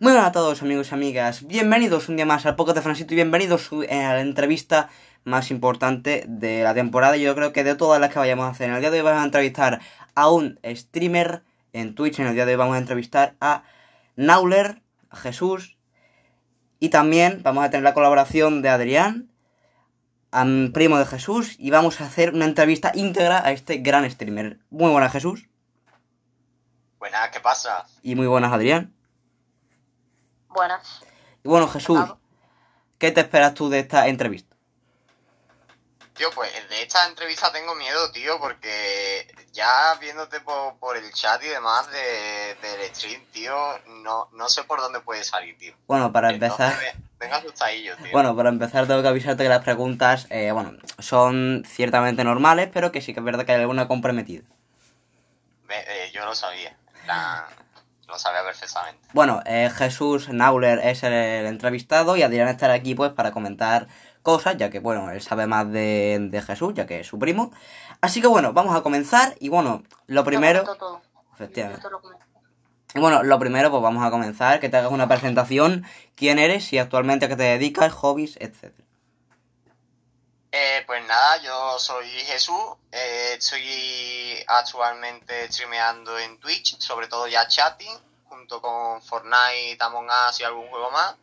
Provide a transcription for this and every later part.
Muy buenas a todos amigos y amigas, bienvenidos un día más al podcast de Francito y bienvenidos a la entrevista más importante de la temporada yo creo que de todas las que vayamos a hacer. En el día de hoy vamos a entrevistar a un streamer en Twitch, en el día de hoy vamos a entrevistar a Nauler, a Jesús y también vamos a tener la colaboración de Adrián, un primo de Jesús y vamos a hacer una entrevista íntegra a este gran streamer. Muy buenas Jesús. Buenas, ¿qué pasa? Y muy buenas Adrián. Buenas. Y bueno, Jesús, ¿qué te esperas tú de esta entrevista? Tío, pues de esta entrevista tengo miedo, tío, porque ya viéndote por, el chat y demás de, del stream, tío, no, no sé por dónde puede salir, tío. Bueno, para empezar... Venga asustadillo, tío. Bueno, para empezar tengo que avisarte que las preguntas, eh, bueno, son ciertamente normales, pero que sí que es verdad que hay alguna comprometida. Eh, yo lo sabía. La lo sabía perfectamente. Bueno, eh, Jesús Nauler es el, entrevistado y Adrián estará aquí pues para comentar cosas, ya que bueno, él sabe más de, Jesús, ya que es su primo. Así que bueno, vamos a comenzar y bueno, lo primero... Efectivamente. Y bueno, lo primero pues vamos a comenzar, que te hagas una presentación, quién eres y actualmente a qué te dedicas, hobbies, etc. Eh, pues nada, yo soy Jesús, eh, estoy actualmente streameando en Twitch, sobre todo ya chatting, junto con Fortnite, Among Us y algún juego más.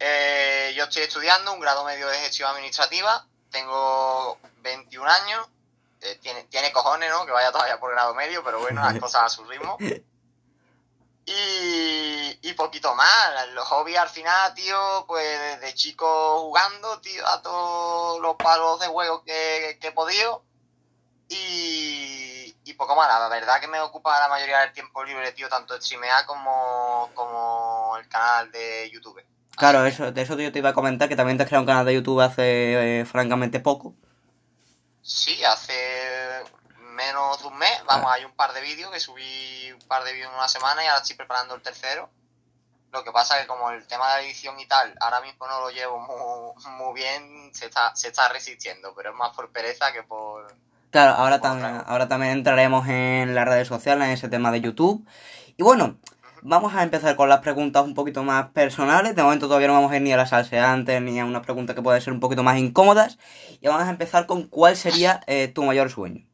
Eh, yo estoy estudiando un grado medio de gestión administrativa, tengo 21 años, tiene, tiene cojones, ¿no? Que vaya todavía por grado medio, pero bueno, las cosas a su ritmo. Y, y poquito más. Los hobbies al final, tío, pues desde chico jugando, tío, a todos los palos de juego que, he podido. Y, y poco más. La verdad que me ocupa la mayoría del tiempo libre, tío, tanto streamear como, como el canal de YouTube. Claro, eso, de eso yo te iba a comentar, que también te has creado un canal de YouTube hace eh, francamente poco. Sí, hace menos de un mes. Vamos, hay un par de vídeos que subí un par de vídeos en una semana y ahora estoy preparando el tercero. Lo que pasa es que como el tema de la edición y tal, ahora mismo no lo llevo muy, bien, se está, se está resistiendo, pero es más por pereza que por... Claro, ahora, también, ahora también entraremos en las redes sociales, en ese tema de YouTube. Y bueno, vamos a empezar con las preguntas un poquito más personales. De momento todavía no vamos a ir ni a las salseantes ni a unas preguntas que pueden ser un poquito más incómodas. Y vamos a empezar con cuál sería eh, tu mayor sueño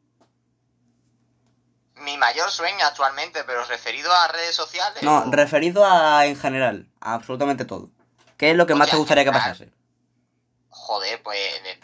mi mayor sueño actualmente, pero referido a redes sociales. No, referido a en general, a absolutamente todo. ¿Qué es lo que más te gustaría que pasase? Joder, pues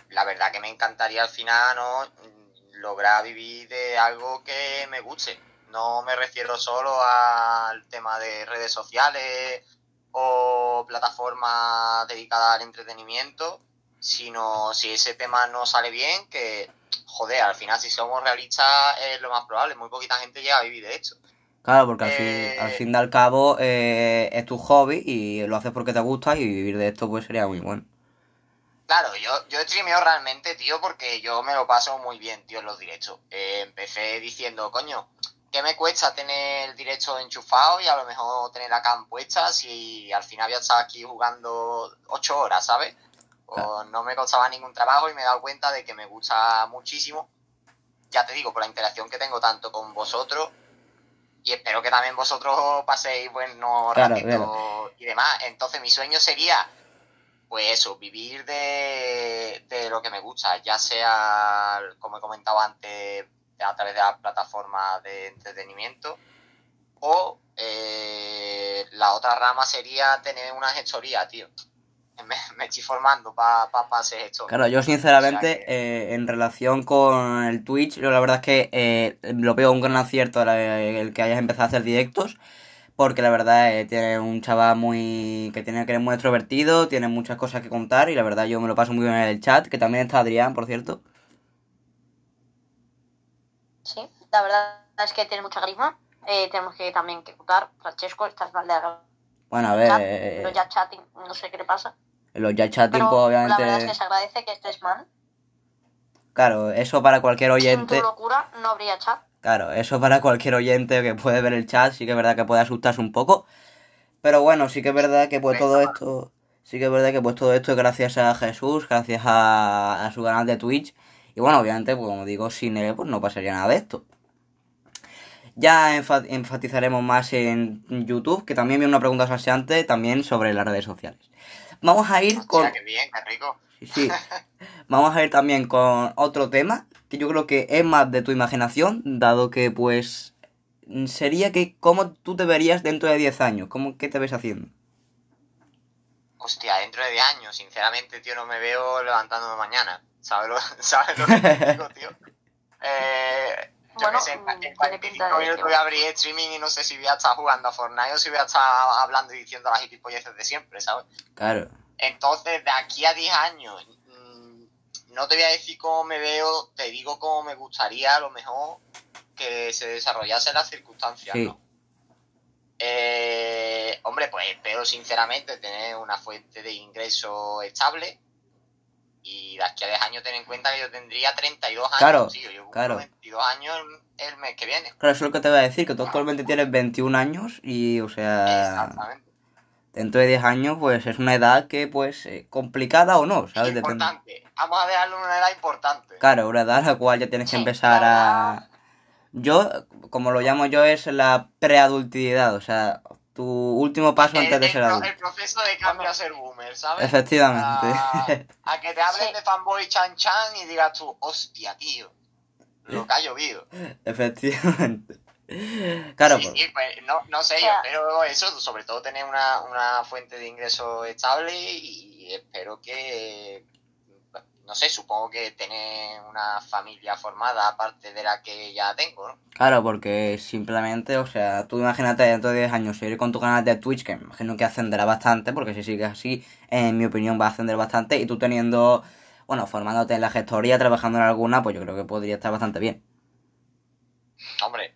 la verdad que me encantaría al final, ¿no? Lograr vivir de algo que me guste. No me refiero solo al tema de redes sociales o plataformas dedicadas al entretenimiento, sino si ese tema no sale bien, que joder, al final si somos realistas es lo más probable, muy poquita gente llega a vivir de esto. Claro, porque al, fin, al fin y al cabo eh, es tu hobby y lo haces porque te gusta y vivir de esto pues sería muy bueno. Claro, yo, yo streameo realmente, tío, porque yo me lo paso muy bien, tío, en los directos. Eh, empecé diciendo, coño, ¿qué me cuesta tener el directo enchufado y a lo mejor tener la cam puesta si al final había estado aquí jugando ocho horas, ¿sabes? no me costaba ningún trabajo y me he dado cuenta de que me gusta muchísimo. Ya te digo, por la interacción que tengo tanto con vosotros y espero que también vosotros paséis buenos ratitos y demás. Entonces mi sueño sería, pues eso, vivir de, de lo que me gusta, ya sea, como he comentado antes, a través de las plataformas de entretenimiento o eh, la otra rama sería tener una gestoría, tío me, estoy formando para pa, hacer esto. Claro, yo sinceramente, eh, en relación con el Twitch, yo la verdad es que eh, lo veo un gran acierto el que hayas empezado a hacer directos. Porque la verdad eh, tiene un chaval muy. que tiene que ser muy extrovertido, tiene muchas cosas que contar y la verdad yo me lo paso muy bien en el chat, que también está Adrián, por cierto. Sí, la verdad es que tiene mucha grima. tenemos que también que contar. Francesco, estás mal de Bueno, a ver. Pero ya chatting, no sé qué le pasa los ya chatting, pues, obviamente. La verdad es que se agradece que estés mal. Claro, eso para cualquier oyente. Sin tu locura no habría chat. Claro, eso para cualquier oyente que puede ver el chat, sí que es verdad que puede asustarse un poco. Pero bueno, sí que es verdad que pues todo esto. Sí que es verdad que pues todo esto es gracias a Jesús, gracias a, su canal de Twitch. Y bueno, obviamente, pues como digo, sin él pues no pasaría nada de esto. Ya enfa- enfatizaremos más en YouTube, que también viene una pregunta salseante también sobre las redes sociales. Vamos a ir con... Qué bien, qué rico. Sí, sí. Vamos a ir también con otro tema, que yo creo que es más de tu imaginación, dado que pues sería que cómo tú te verías dentro de 10 años, cómo, ¿qué te ves haciendo? Hostia, dentro de 10 años, sinceramente, tío, no me veo levantándome mañana. ¿Sabes lo, ¿sabes lo que te digo, tío? Eh, yo Bueno, qué sé, en, en tiene 45 pinta de que minutos voy a abrir streaming y no sé si voy a estar jugando a Fortnite o si voy a estar hablando y diciendo las gilipolleces de siempre, ¿sabes? Claro, Entonces, de aquí a 10 años, no te voy a decir cómo me veo, te digo cómo me gustaría a lo mejor que se desarrollasen las circunstancias, Sí. ¿no? Eh, hombre, pues espero sinceramente tener una fuente de ingreso estable y de aquí a 10 años ten en cuenta que yo tendría 32 años, Claro, tío, yo claro. 22 años el, el mes que viene. claro, eso es lo que te voy a decir, que tú actualmente tienes 21 años y, o sea, Exactamente. Dentro de 10 años pues es una edad que pues eh, complicada o no, ¿sabes? Depende. Importante, vamos a dejarlo en una edad importante. Claro, una edad a la cual ya tienes que empezar la a... Yo, como lo llamo yo, es la preadultidad, o sea, tu último paso el, antes de ser adulto. el proceso de cambio a ser boomer, ¿sabes? Efectivamente. A, a que te hablen Sí. de fanboy chan chan y digas tú, hostia, tío, lo que ha llovido. Efectivamente. Claro, sí, pues, sí, pues no, no sé, yo sea- espero eso, sobre todo tener una, una fuente de ingreso estable y espero que, no sé, supongo que tener una familia formada aparte de la que ya tengo, ¿no? claro, porque simplemente, o sea, tú imagínate dentro de 10 años seguir con tu canal de Twitch, que me imagino que ascenderá bastante, porque si sigues así, en mi opinión va a ascender bastante, y tú teniendo, bueno, formándote en la gestoría, trabajando en alguna, pues yo creo que podría estar bastante bien. Hombre,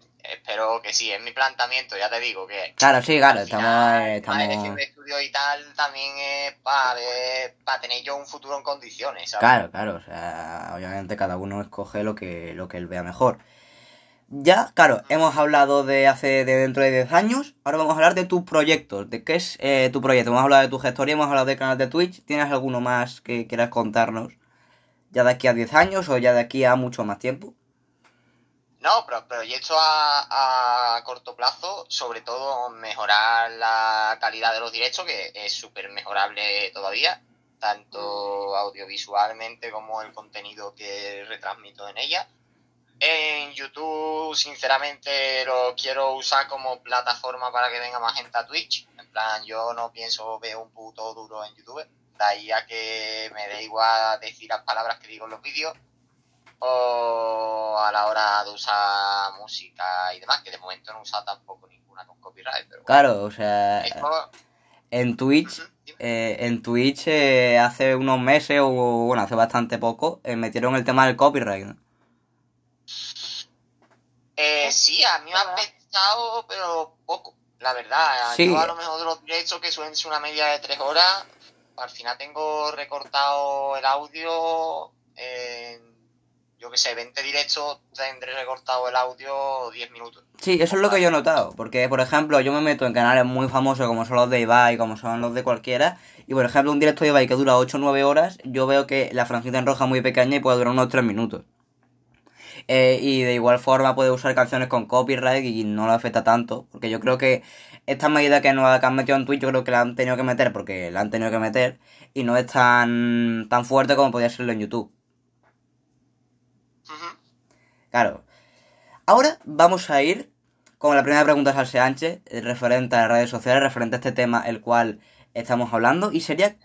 espero que sí, es mi planteamiento, ya te digo que Claro, sí, claro, estamos... final, estamos... de estudio y tal también es para tener yo un futuro en condiciones, ¿sabes? Claro, claro, o sea, obviamente cada uno escoge lo que, lo que él vea mejor. Ya, claro, hemos hablado de hace de dentro de 10 años, ahora vamos a hablar de tus proyectos, de qué es eh, tu proyecto. Hemos hablado de tu gestoría, hemos hablado del canal de Twitch, ¿tienes alguno más que quieras contarnos? ¿Ya de aquí a 10 años o ya de aquí a mucho más tiempo? No, pero proyecto a, a corto plazo, sobre todo mejorar la calidad de los directos, que es súper mejorable todavía, tanto audiovisualmente como el contenido que retransmito en ella. En YouTube, sinceramente, lo quiero usar como plataforma para que venga más gente a Twitch. En plan, yo no pienso ver un puto duro en YouTube. De ahí a que me dé igual decir las palabras que digo en los vídeos o a la hora de usar música y demás, que de momento no usado tampoco ninguna con copyright. Pero bueno, Claro, o sea, esto- en Twitch, eh, en Twitch eh, hace unos meses o bueno, hace bastante poco, eh, metieron el tema del copyright, ¿no? Eh, sí, a mí me ha afectado, pero poco, la verdad. Sí. Yo a lo mejor de los directos que suelen ser una media de tres horas, al final tengo recortado el audio en, yo que sé, 20 directos, tendré recortado el audio 10 minutos. Sí, eso es lo que yo he notado, porque por ejemplo yo me meto en canales muy famosos como son los de Ibai, como son los de cualquiera, y por ejemplo un directo de Ibai que dura 8 o 9 horas, yo veo que la franquita en roja es muy pequeña y puede durar unos 3 minutos. Eh, y de igual forma puede usar canciones con copyright y no le afecta tanto, porque yo creo que esta medida que, han metido en Twitch yo creo que la han tenido que meter porque la han tenido que meter y no es tan, tan fuerte como podría serlo en YouTube. Claro. Ahora vamos a ir con la primera pregunta salseanche, eh, referente a las redes sociales, referente a este tema el cual estamos hablando, y sería.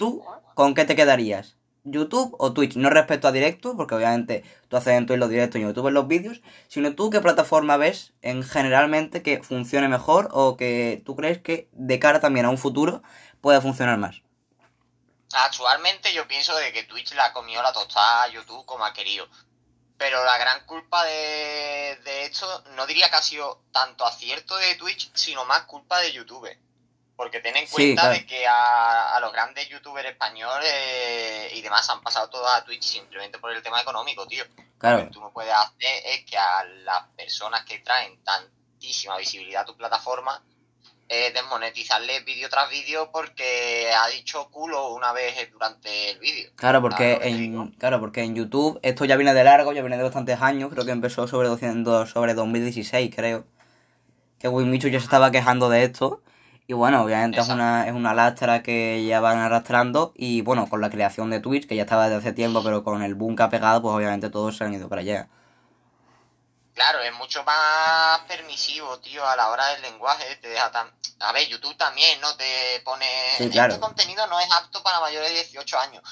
¿tú con qué te quedarías? ¿YouTube o Twitch? No respecto a directo, porque obviamente tú haces en Twitch los directos y en YouTube los vídeos, sino tú qué plataforma ves en generalmente que funcione mejor o que tú crees que de cara también a un futuro pueda funcionar más. Actualmente yo pienso de que Twitch la ha comido la tostada a YouTube como ha querido. Pero la gran culpa de, de esto no diría que ha sido tanto acierto de Twitch, sino más culpa de YouTube. Porque ten en Sí, cuenta claro. de que a, a los grandes youtubers españoles y demás han pasado todos a Twitch simplemente por el tema económico, tío. Lo Claro, que tú no puedes hacer es que a las personas que traen tantísima visibilidad a tu plataforma eh, desmonetizarle vídeo tras vídeo porque ha dicho culo una vez durante el vídeo. Claro, porque en, claro, porque en YouTube esto ya viene de largo, ya viene de bastantes años, creo que empezó sobre 200, sobre 2016, creo. Que Wimichu ya se estaba quejando de esto. Y bueno, obviamente es una, es una lastra que ya van arrastrando. Y bueno, con la creación de Twitch, que ya estaba desde hace tiempo, pero con el boom que ha pegado, pues obviamente todos se han ido para allá. Claro, es mucho más permisivo, tío, a la hora del lenguaje. Te deja tan... A ver, YouTube también, ¿no? Te pone... Sí, claro. Este contenido no es apto para mayores de 18 años.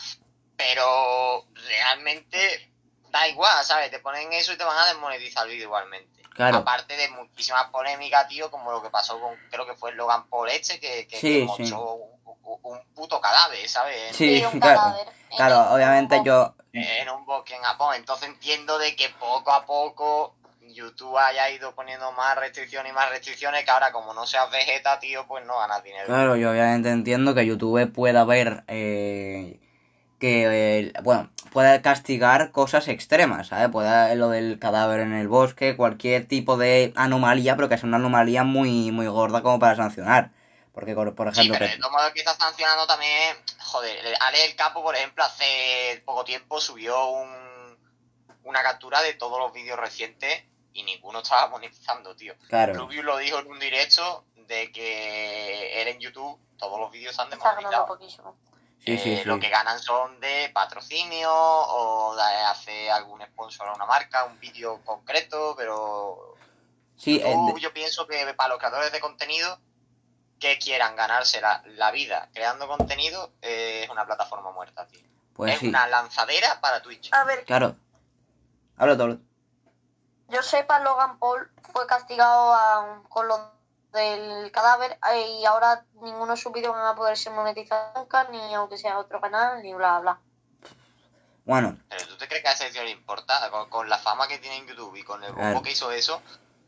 Pero realmente da igual, ¿sabes? Te ponen eso y te van a desmonetizar el vídeo igualmente. Claro. Aparte de muchísimas polémicas, tío, como lo que pasó con, creo que fue Logan Paul este, que, que, Sí, que mostró un, puto cadáver, ¿sabes? Sí, Sí, un claro. cadáver. Claro, En- obviamente yo... en un bosque en Japón. Entonces entiendo de que poco a poco YouTube haya ido poniendo más restricciones y más restricciones que ahora como no seas vegeta, tío, pues no ganas dinero. Claro, yo obviamente entiendo que YouTube pueda ver eh, que, eh, bueno, pueda castigar cosas extremas, ¿sabes? Pueda lo del cadáver en el bosque, cualquier tipo de anomalía, pero que sea una anomalía muy, muy gorda como para sancionar. Porque, por por Sí, ejemplo, pero que- que está sancionando también, joder, Ale el Capo, por ejemplo, hace poco tiempo subió un, una captura de todos los vídeos recientes y ninguno estaba monetizando, tío. claro, Rubius lo dijo en un directo de que él en YouTube todos los vídeos están Está ganando desmonetizados. poquísimo. sí, sí, Eh, sí. Lo que ganan son de patrocinio o de hacer algún sponsor a una marca, un vídeo concreto, pero Sí, de- yo pienso que para los creadores de contenido que quieran ganarse la, la vida creando contenido eh, es una plataforma muerta, tío. pues es sí, una lanzadera para Twitch. A ver, claro. Habla todo. Yo sepa, Logan Paul fue castigado a- con lo del cadáver eh, y ahora ninguno de sus vídeos van a poder ser monetizados nunca, ni aunque sea otro canal, ni bla, bla. Bueno, Pero tú te crees que a ese tío le importa, con, con la fama que tiene en YouTube y con el bombo Claro. que hizo eso,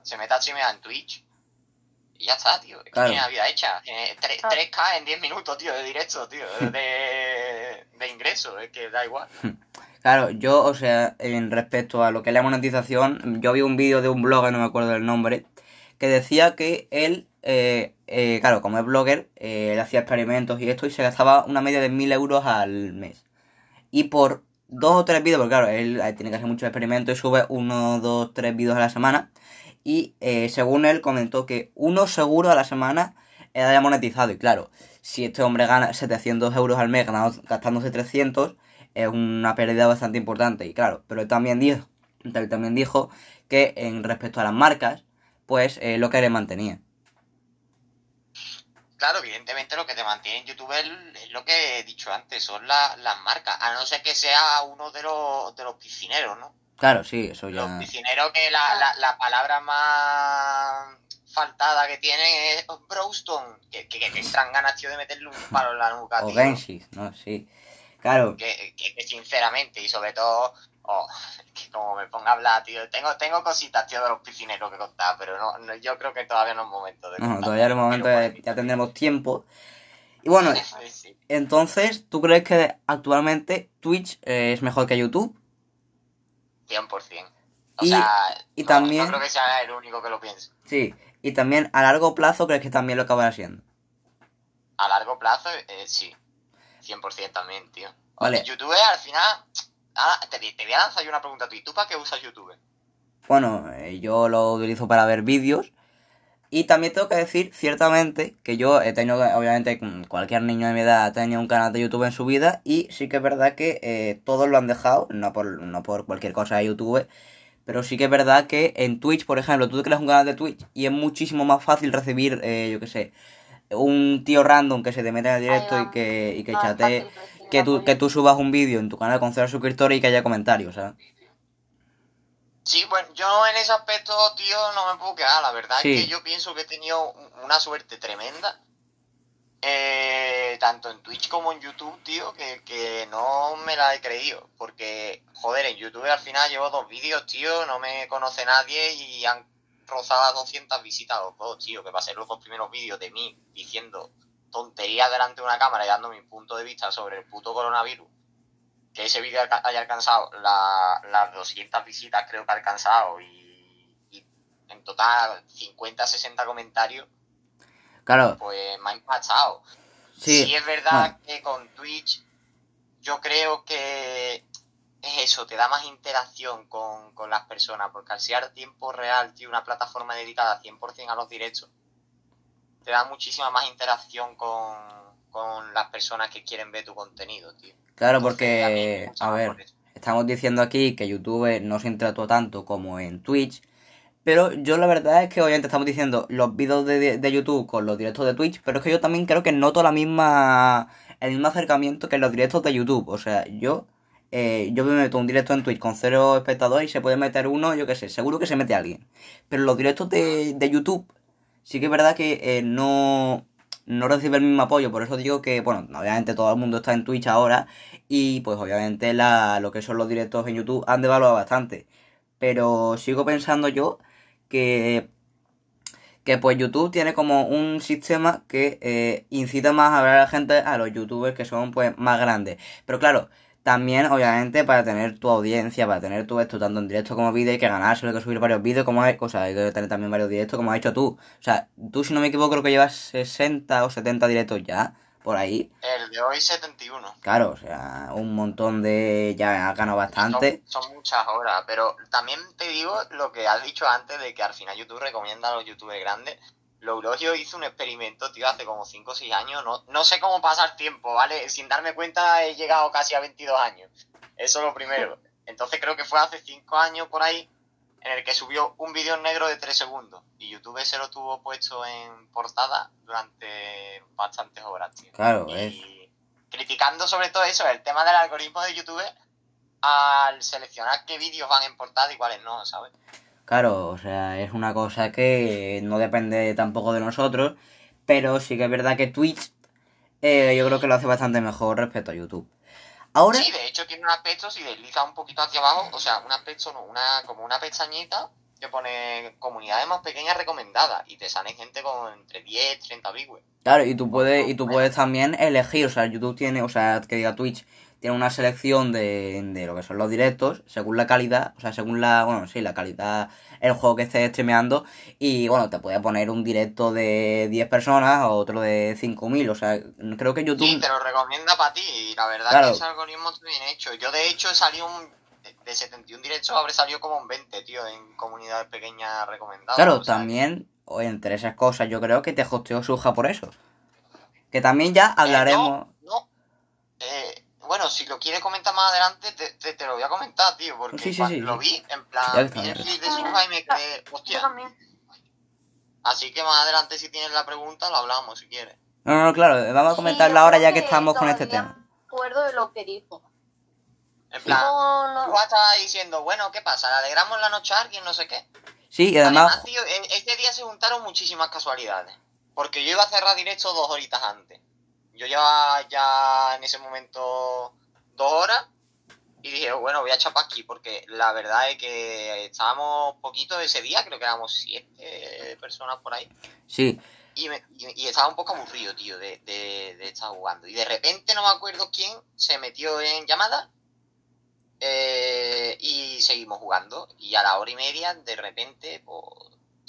se mete a streamear en Twitch y ya está, tío. Es que Claro. tiene la vida hecha. Tiene tre- Ah. 3K en 10 minutos, tío, de directo, tío, de, de ingreso, es que da igual. Claro, yo, o sea, en respecto a lo que es la monetización, yo vi un vídeo de un blogger, no me acuerdo del nombre, que decía que él, eh, eh, claro, como es blogger, eh, él hacía experimentos y esto y se gastaba una media de mil euros al mes. Y por dos o tres vídeos, porque claro, él eh, tiene que hacer muchos experimentos y sube uno, dos, tres vídeos a la semana. Y eh, según él comentó que uno seguro a la semana era monetizado. Y claro, si este hombre gana 700 euros al mes gastándose 300, es una pérdida bastante importante. Y claro, pero él también dijo, él también dijo que en respecto a las marcas, pues eh, lo que le mantenía. Claro, evidentemente lo que te mantiene en YouTube es, lo que he dicho antes, son la- las marcas, a no ser que sea uno de los, de los piscineros, ¿no? Claro, sí, eso Los ya. piscineros que la, la, la palabra más faltada que tienen es Browstone, que, que, que entran ganas, tío, de meterle un palo en la nuca, O tío. Genshis, ¿no? Sí. Claro, que, sinceramente y sobre todo oh, que como me ponga a hablar tío tengo tengo cositas tío de los piscineros que contar pero no, no- yo creo que todavía no es momento de no, contar. todavía en el momento de- ya tendremos tiempo. Y bueno, Sí, sí. entonces, ¿tú crees que actualmente Twitch eh, es mejor que YouTube? 100% o Y- sea y no, también- no creo que sea el único que lo piense Sí. Y también a largo plazo, ¿crees que también lo acabará siendo? a largo plazo eh, sí 100% también tío Vale. YouTube al final te, te voy a lanzar yo una pregunta a ti ¿tú para qué usas YouTube? Bueno, eh, yo lo utilizo para ver vídeos. Y también tengo que decir, ciertamente, que yo he tenido, obviamente, cualquier niño de mi edad ha tenido un canal de YouTube en su vida. Y sí que es verdad que eh, todos lo han dejado, no por, no por cualquier cosa de YouTube. Pero sí que es verdad que en Twitch, por ejemplo, tú te creas un canal de Twitch y es muchísimo más fácil recibir, eh, yo qué sé, un tío random que se te mete en el directo y que, y que chatee, que tú, que tú subas un vídeo en tu canal con cero suscriptores y que haya comentarios, ¿sabes? Sí, bueno, yo en ese aspecto, tío, no me puedo quedar. La verdad Sí. es que yo pienso que he tenido un- una suerte tremenda. Eh, tanto en Twitch como en YouTube, tío, que, que no me la he creído. Porque, joder, en YouTube al final llevo dos vídeos, tío, no me conoce nadie y han rozado las 200 visitas los dos, tío. Que pasé los dos primeros vídeos de mí diciendo tonterías delante de una cámara y dando mi punto de vista sobre el puto coronavirus que ese vídeo haya alcanzado la- las 200 visitas, creo que ha alcanzado, y, y en total 50, 60 comentarios. Claro. Pues me ha impactado. Sí. Sí, es verdad que con Twitch yo creo que es eso, te da más interacción con, con las personas, porque al ser tiempo real, tío, una plataforma dedicada 100% a los directos, te da muchísima más interacción con, con las personas que quieren ver tu contenido, tío. Claro, Entonces, porque, a ver, por estamos diciendo aquí que YouTube no se interactúa tanto como en Twitch. Pero yo la verdad es que obviamente estamos diciendo los vídeos de, de- YouTube con los directos de Twitch, pero es que yo también creo que noto la misma el mismo acercamiento que los directos de YouTube. O sea, yo eh, yo me meto un directo en Twitch con cero espectadores y se puede meter uno, yo qué sé, seguro que se mete alguien. Pero los directos de, de YouTube sí que es verdad que eh, no, no recibe el mismo apoyo. Por eso digo que, bueno, obviamente todo el mundo está en Twitch ahora y pues obviamente la, lo que son los directos en YouTube han devaluado bastante. Pero sigo pensando yo que, que pues YouTube tiene como un sistema que eh, incita más a hablar a la gente a los youtubers que son pues más grandes. Pero claro, también obviamente para tener tu audiencia, para tener tu esto tanto en directo como vídeo hay que ganarse, hay que subir varios vídeos como hay, cosas, hay que tener también varios directos como has hecho tú. O sea, tú si no me equivoco creo que llevas 60 o 70 directos ya, por ahí. El de hoy 71. Claro, o sea, un montón de... ya has ganado bastante. Son, son muchas horas, pero también te digo lo que has dicho antes de que al final YouTube recomienda a los youtubers grandes. Lourogio hizo un experimento, tío, hace como 5 o 6 años. No, no sé cómo pasar tiempo, ¿vale? Sin darme cuenta he llegado casi a 22 años. Eso es lo primero. Entonces creo que fue hace 5 años por ahí en el que subió un vídeo en negro de 3 segundos. Y YouTube se lo tuvo puesto en portada durante bastantes horas, tío. Claro, es... Y criticando sobre todo eso, el tema del algoritmo de YouTube al seleccionar qué vídeos van en portada y cuáles no, ¿sabes? Claro, o sea, es una cosa que no depende tampoco de nosotros, pero sí que es verdad que Twitch eh, yo creo que lo hace bastante mejor respecto a YouTube. Ahora, Sí, de hecho tiene un aspecto, si deslizas un poquito hacia abajo, o sea, un aspecto, no, una, como una pestañita que pone comunidades más pequeñas recomendadas y te salen gente con entre 10, 30 viewers. claro, y tú puedes, y tú puedes también elegir, o sea, YouTube tiene, o sea, que diga Twitch, tiene una selección de, de lo que son los directos, según la calidad, o sea, según la, bueno, sí, la calidad, el juego que estés streameando, y bueno, te puede poner un directo de 10 personas o otro de 5000, o sea, creo que YouTube... Sí, te lo recomienda para ti y la verdad Claro. que ese algoritmo está bien hecho. Yo de hecho he salido un, de- de 71 directos, habré salido como un 20, tío, en comunidades pequeñas recomendadas. Claro, o sea, también, entre esas cosas, yo creo que te hosteó Suja por eso. Que también ya hablaremos. Eh, no, no. Eh, bueno, si lo quieres comentar más adelante, te, te, te lo voy a comentar, tío, porque Sí, sí, cuando sí, lo sí. vi, en plan, que vi estamos. el clip de Suja y me quedé, Yo hostia. también. Así que más adelante, si tienes la pregunta, lo hablamos si quieres. No, no, no, claro, vamos a comentarlo Sí, ahora ya que estamos con este tema. me acuerdo de lo que dijo. En plan, No, estaba diciendo, bueno, ¿qué pasa? ¿Le alegramos la noche a alguien? No sé qué. Sí, y además, tío, e- este día se juntaron muchísimas casualidades. Porque yo iba a cerrar directo dos horitas antes. Yo llevaba ya en ese momento dos horas. Y dije, bueno, voy a chapar aquí. Porque la verdad es que estábamos poquito ese día. Creo que éramos siete personas por ahí. sí, Y, me- y- y estaba un poco aburrido, tío, de, de, de estar jugando. Y de repente, no me acuerdo quién, se metió en llamada. eh, y seguimos jugando. Y a la hora y media, de repente, pues,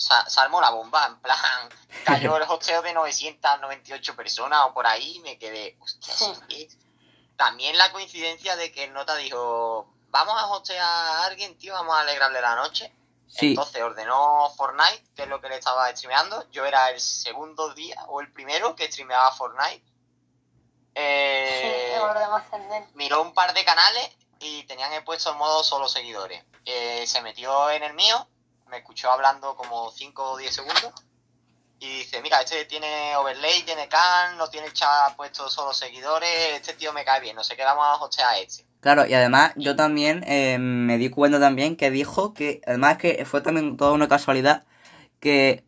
sa- se armó la bomba. En plan, cayó el hosteo de 998 personas o por ahí. Y me quedé, hostia, Sí. sí que- También la coincidencia de que el nota dijo: Vamos a hostear a alguien, tío, vamos a alegrarle la noche. sí, Entonces ordenó Fortnite, que es lo que le estaba streameando. Yo era el segundo día o el primero que streameaba Fortnite. Eh, Sí, el miró un par de canales y tenían el puesto en modo solo seguidores. Eh, se metió en el mío, me escuchó hablando como 5 o 10 segundos. Y dice, mira, este tiene overlay, tiene can, no tiene el chat puesto solo seguidores, este tío me cae bien, no sé qué vamos a hostear a este. claro, y además yo también eh, me di cuenta también que dijo que, además que fue también toda una casualidad, que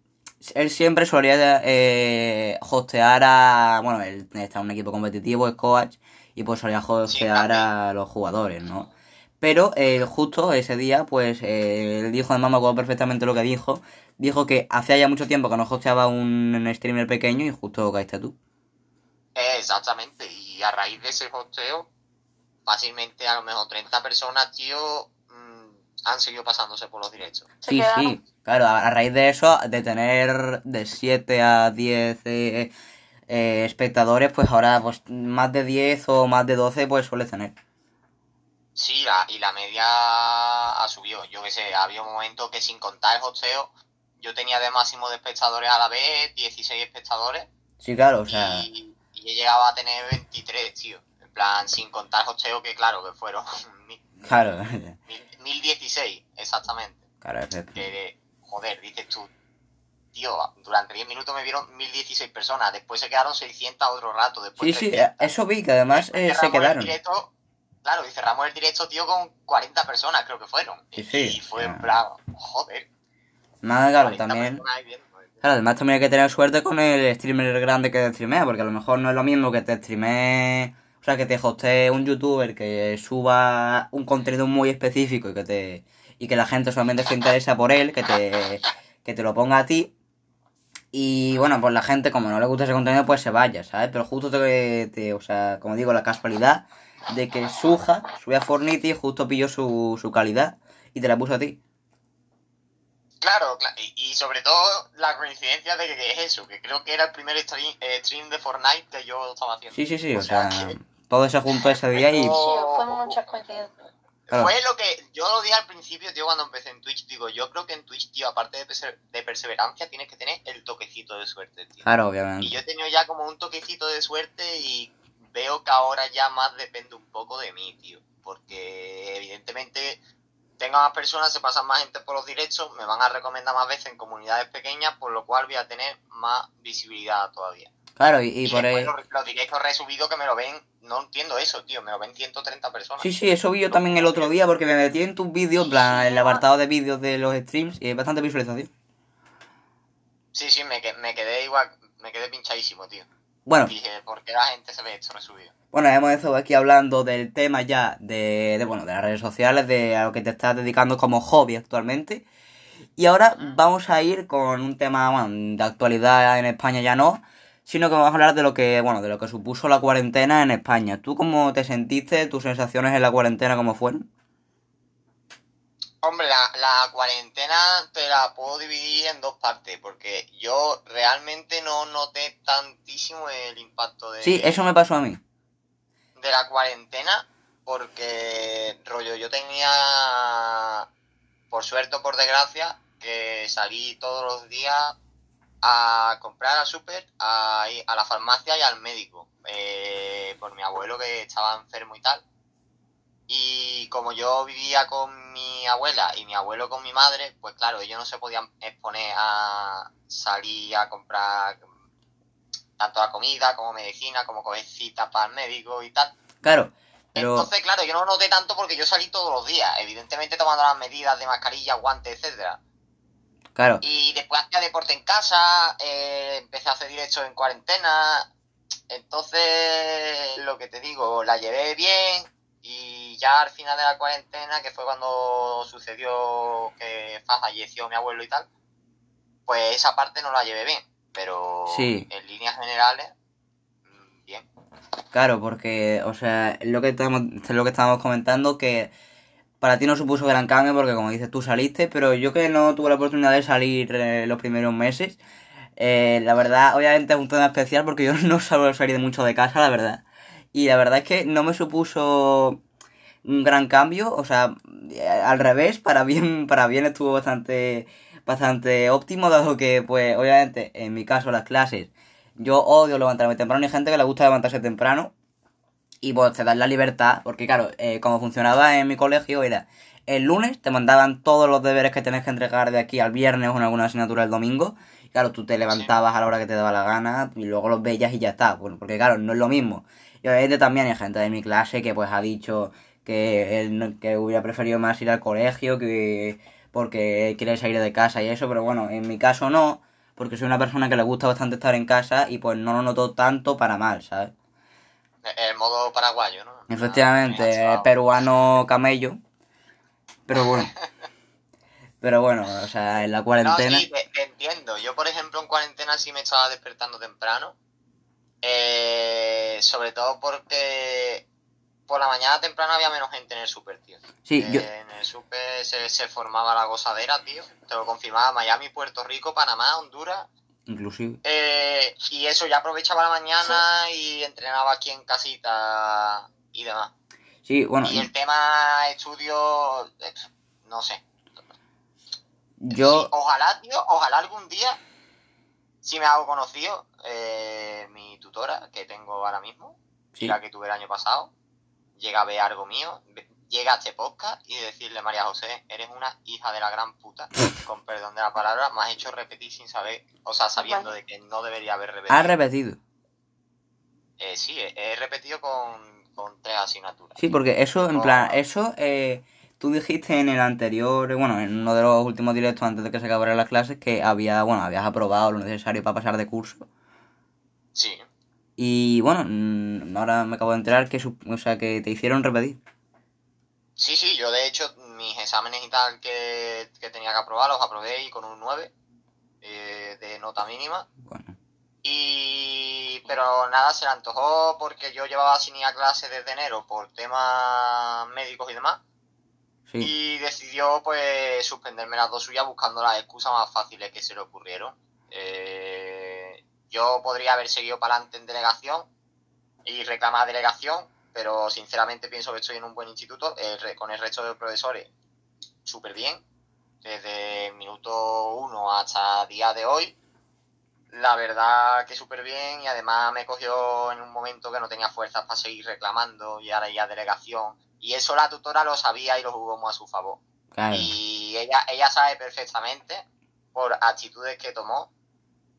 él siempre solía eh, hostear a, bueno, él está en un equipo competitivo, es coach, y pues solía hostear a los jugadores, ¿no? Pero eh, justo ese día, pues eh, él dijo, además me acuerdo perfectamente lo que dijo, dijo que hacía ya mucho tiempo que no hosteaba un streamer pequeño y justo caíste tú. Eh, exactamente, y a raíz de ese hosteo, fácilmente a lo mejor 30 personas, tío, mm, han seguido pasándose por los directos. Sí, sí, claro, a, a raíz de eso, de tener de 7 a 10 eh, eh, espectadores, pues ahora pues más de 10 o más de 12 pues suele tener. Sí, la, y la media ha subido. Yo que sé, había un momento que sin contar el hosteo, yo tenía de máximo de espectadores a la vez 16 espectadores Sí, claro, o sea, y, y he llegado a tener 23, tío. En plan, sin contar el hosteo, que claro, que fueron mil- claro, mil- 1016, exactamente. claro, es que- Que, joder, dices tú, tío, durante 10 minutos me vieron 1016 personas, después se quedaron 600 otro rato, después Sí, sí, 300. eso vi, que además eh, se Cerramos el quedaron. directo, claro, y cerramos el directo, tío, con 40 personas, creo que fueron. Sí, sí, Y fue en plan, joder. Más claro, 40 también... viendo. Claro, además también hay que tener suerte con el streamer grande que te streamea, porque a lo mejor no es lo mismo que te streamee, o sea, que te hostee un youtuber que suba un contenido muy específico y que te y que la gente solamente se interesa por él, que te que te lo ponga a ti. Y bueno, pues la gente como no le gusta ese contenido, pues se vaya, ¿sabes? Pero justo te, te- o sea, como digo, la casualidad de que Suja sube a Fortnite y justo pilló su, su calidad y te la puso a ti. Claro, cla- y, y sobre todo la coincidencia de que, es eso, que creo que era el primer stream, eh, stream de Fortnite que yo estaba haciendo. Sí, sí, sí, O o sea, que- todo se juntó ese día y... Sí, fue muchas coincidencias. Claro. Fue lo que yo lo dije al principio, tío, cuando empecé en Twitch. Digo, yo creo que en Twitch, tío, aparte de, perse- de perseverancia, tienes que tener el toquecito de suerte, tío. Claro, Y obviamente. yo he tenido ya como un toquecito de suerte y veo que ahora ya más depende un poco de mí, tío. Porque evidentemente tenga más personas, se pasan más gente por los directos, me van a recomendar más veces en comunidades pequeñas, por lo cual voy a tener más visibilidad todavía. Claro, y, Y, y por el... los, los directos resubidos que me lo ven, no entiendo eso, tío, me lo ven 130 personas. Sí, sí, eso vi yo también el otro día porque me metí en tus vídeos, en plan, el apartado de vídeos de los streams y hay bastante visualización. Sí, sí, me, me quedé igual, me quedé pinchadísimo, tío. Bueno, Dije, ¿por qué la gente se ve esto resubido? bueno, hemos estado aquí hablando del tema ya de, de, bueno, de las redes sociales, de a lo que te estás dedicando como hobby actualmente. Y ahora vamos a ir con un tema, bueno, de actualidad en España ya no, sino que vamos a hablar de lo que, bueno, de lo que supuso la cuarentena en España. ¿Tú cómo te sentiste? ¿Tus sensaciones en la cuarentena cómo fueron? Hombre, la, la cuarentena te la puedo dividir en dos partes, porque yo realmente no noté tantísimo el impacto de, Sí, eso me pasó a mí. de la cuarentena, porque rollo, yo tenía, por suerte o por desgracia, que salí todos los días a comprar al súper, a, a la farmacia y al médico, eh, por mi abuelo que estaba enfermo y tal. Y como yo vivía con mi abuela y mi abuelo con mi madre, pues claro, ellos no se podían exponer a salir a comprar tanto la comida como medicina, como coger citas para el médico y tal. Claro, pero... Entonces, claro, yo no noté tanto porque yo salí todos los días, evidentemente tomando las medidas de mascarilla, guantes, etcétera. Claro, Y después hacía deporte en casa, eh, empecé a hacer directos en cuarentena. Entonces, lo que te digo, la llevé bien. Y ya al final de la cuarentena, que fue cuando sucedió que falleció mi abuelo y tal, pues esa parte no la llevé bien. Pero Sí. en líneas generales, mm, bien. Claro, porque, o sea, es lo que estamos, es lo que estábamos comentando, que para ti no supuso gran cambio, porque como dices, tú saliste, pero yo que no tuve la oportunidad de salir eh, los primeros meses, eh, la verdad, obviamente es un tema especial porque yo no suelo salir mucho de casa, la verdad. Y la verdad es que no me supuso un gran cambio, o sea, eh, al revés, para bien, para bien estuvo bastante, bastante óptimo, dado que, pues, obviamente, en mi caso, las clases, yo odio levantarme temprano, y hay gente que le gusta levantarse temprano, y pues te dan la libertad, porque claro, eh, como funcionaba en mi colegio era, el lunes te mandaban todos los deberes que tenés que entregar de aquí al viernes o en alguna asignatura el domingo, y claro, tú te levantabas a la hora que te daba la gana, y luego los veías y ya está, bueno, porque claro, no es lo mismo. Y obviamente también hay gente de mi clase que pues ha dicho que él que hubiera preferido más ir al colegio que porque quiere salir de casa y eso, pero bueno, en mi caso no, porque soy una persona que le gusta bastante estar en casa y pues no lo noto tanto para mal, ¿sabes? El modo paraguayo, ¿no? Efectivamente, Ah, eh, peruano camello. Pero bueno. Pero bueno, o sea, en la No, cuarentena. sí, te, te entiendo. Yo, por ejemplo, en cuarentena sí me estaba despertando temprano. Eh, sobre todo porque por la mañana temprano había menos gente en el super, tío. Sí, Eh, yo, En el super se, se formaba la gozadera, tío. Te lo confirmaba Miami, Puerto Rico, Panamá, Honduras. inclusive. Eh, y eso, ya aprovechaba la mañana y entrenaba aquí en casita y demás. Sí, bueno, Y el tema estudio, eh, no sé. yo, Ojalá, tío, ojalá algún día, si me hago conocido, eh, mi tutora que tengo ahora mismo, sí, la que tuve el año pasado, llega a ver algo mío, llega a este podcast y decirle, María José, eres una hija de la gran puta, con perdón de la palabra, me has hecho repetir sin saber, o sea, sabiendo de que no debería haber repetido. has repetido. Eh, sí, he, he repetido con, con tres asignaturas. Sí, porque eso, en plan, eso, eh, tú dijiste en el anterior, bueno, en uno de los últimos directos antes de que se acabaran las clases, que había, bueno, habías aprobado lo necesario para pasar de curso. Sí, Y bueno, mm, ahora me acabo de enterar que, o sea, que te hicieron repetir. sí, sí, yo de hecho mis exámenes y tal que, que tenía que aprobar los aprobé y con un 9 eh, de nota mínima. Bueno, Y pero nada, se le antojó porque yo llevaba sin ir a clase desde enero por temas médicos y demás. Y decidió pues suspenderme las dos suyas buscando las excusas más fáciles que se le ocurrieron. Eh, yo podría haber seguido para adelante en delegación y reclamar delegación, pero sinceramente pienso que estoy en un buen instituto, con el resto de profesores súper bien, desde el minuto uno hasta día de hoy. La verdad que súper bien y además me cogió en un momento que no tenía fuerzas para seguir reclamando y ahora ya delegación. Y eso la tutora lo sabía y lo jugó muy a su favor. claro. Y ella, ella sabe perfectamente, por actitudes que tomó,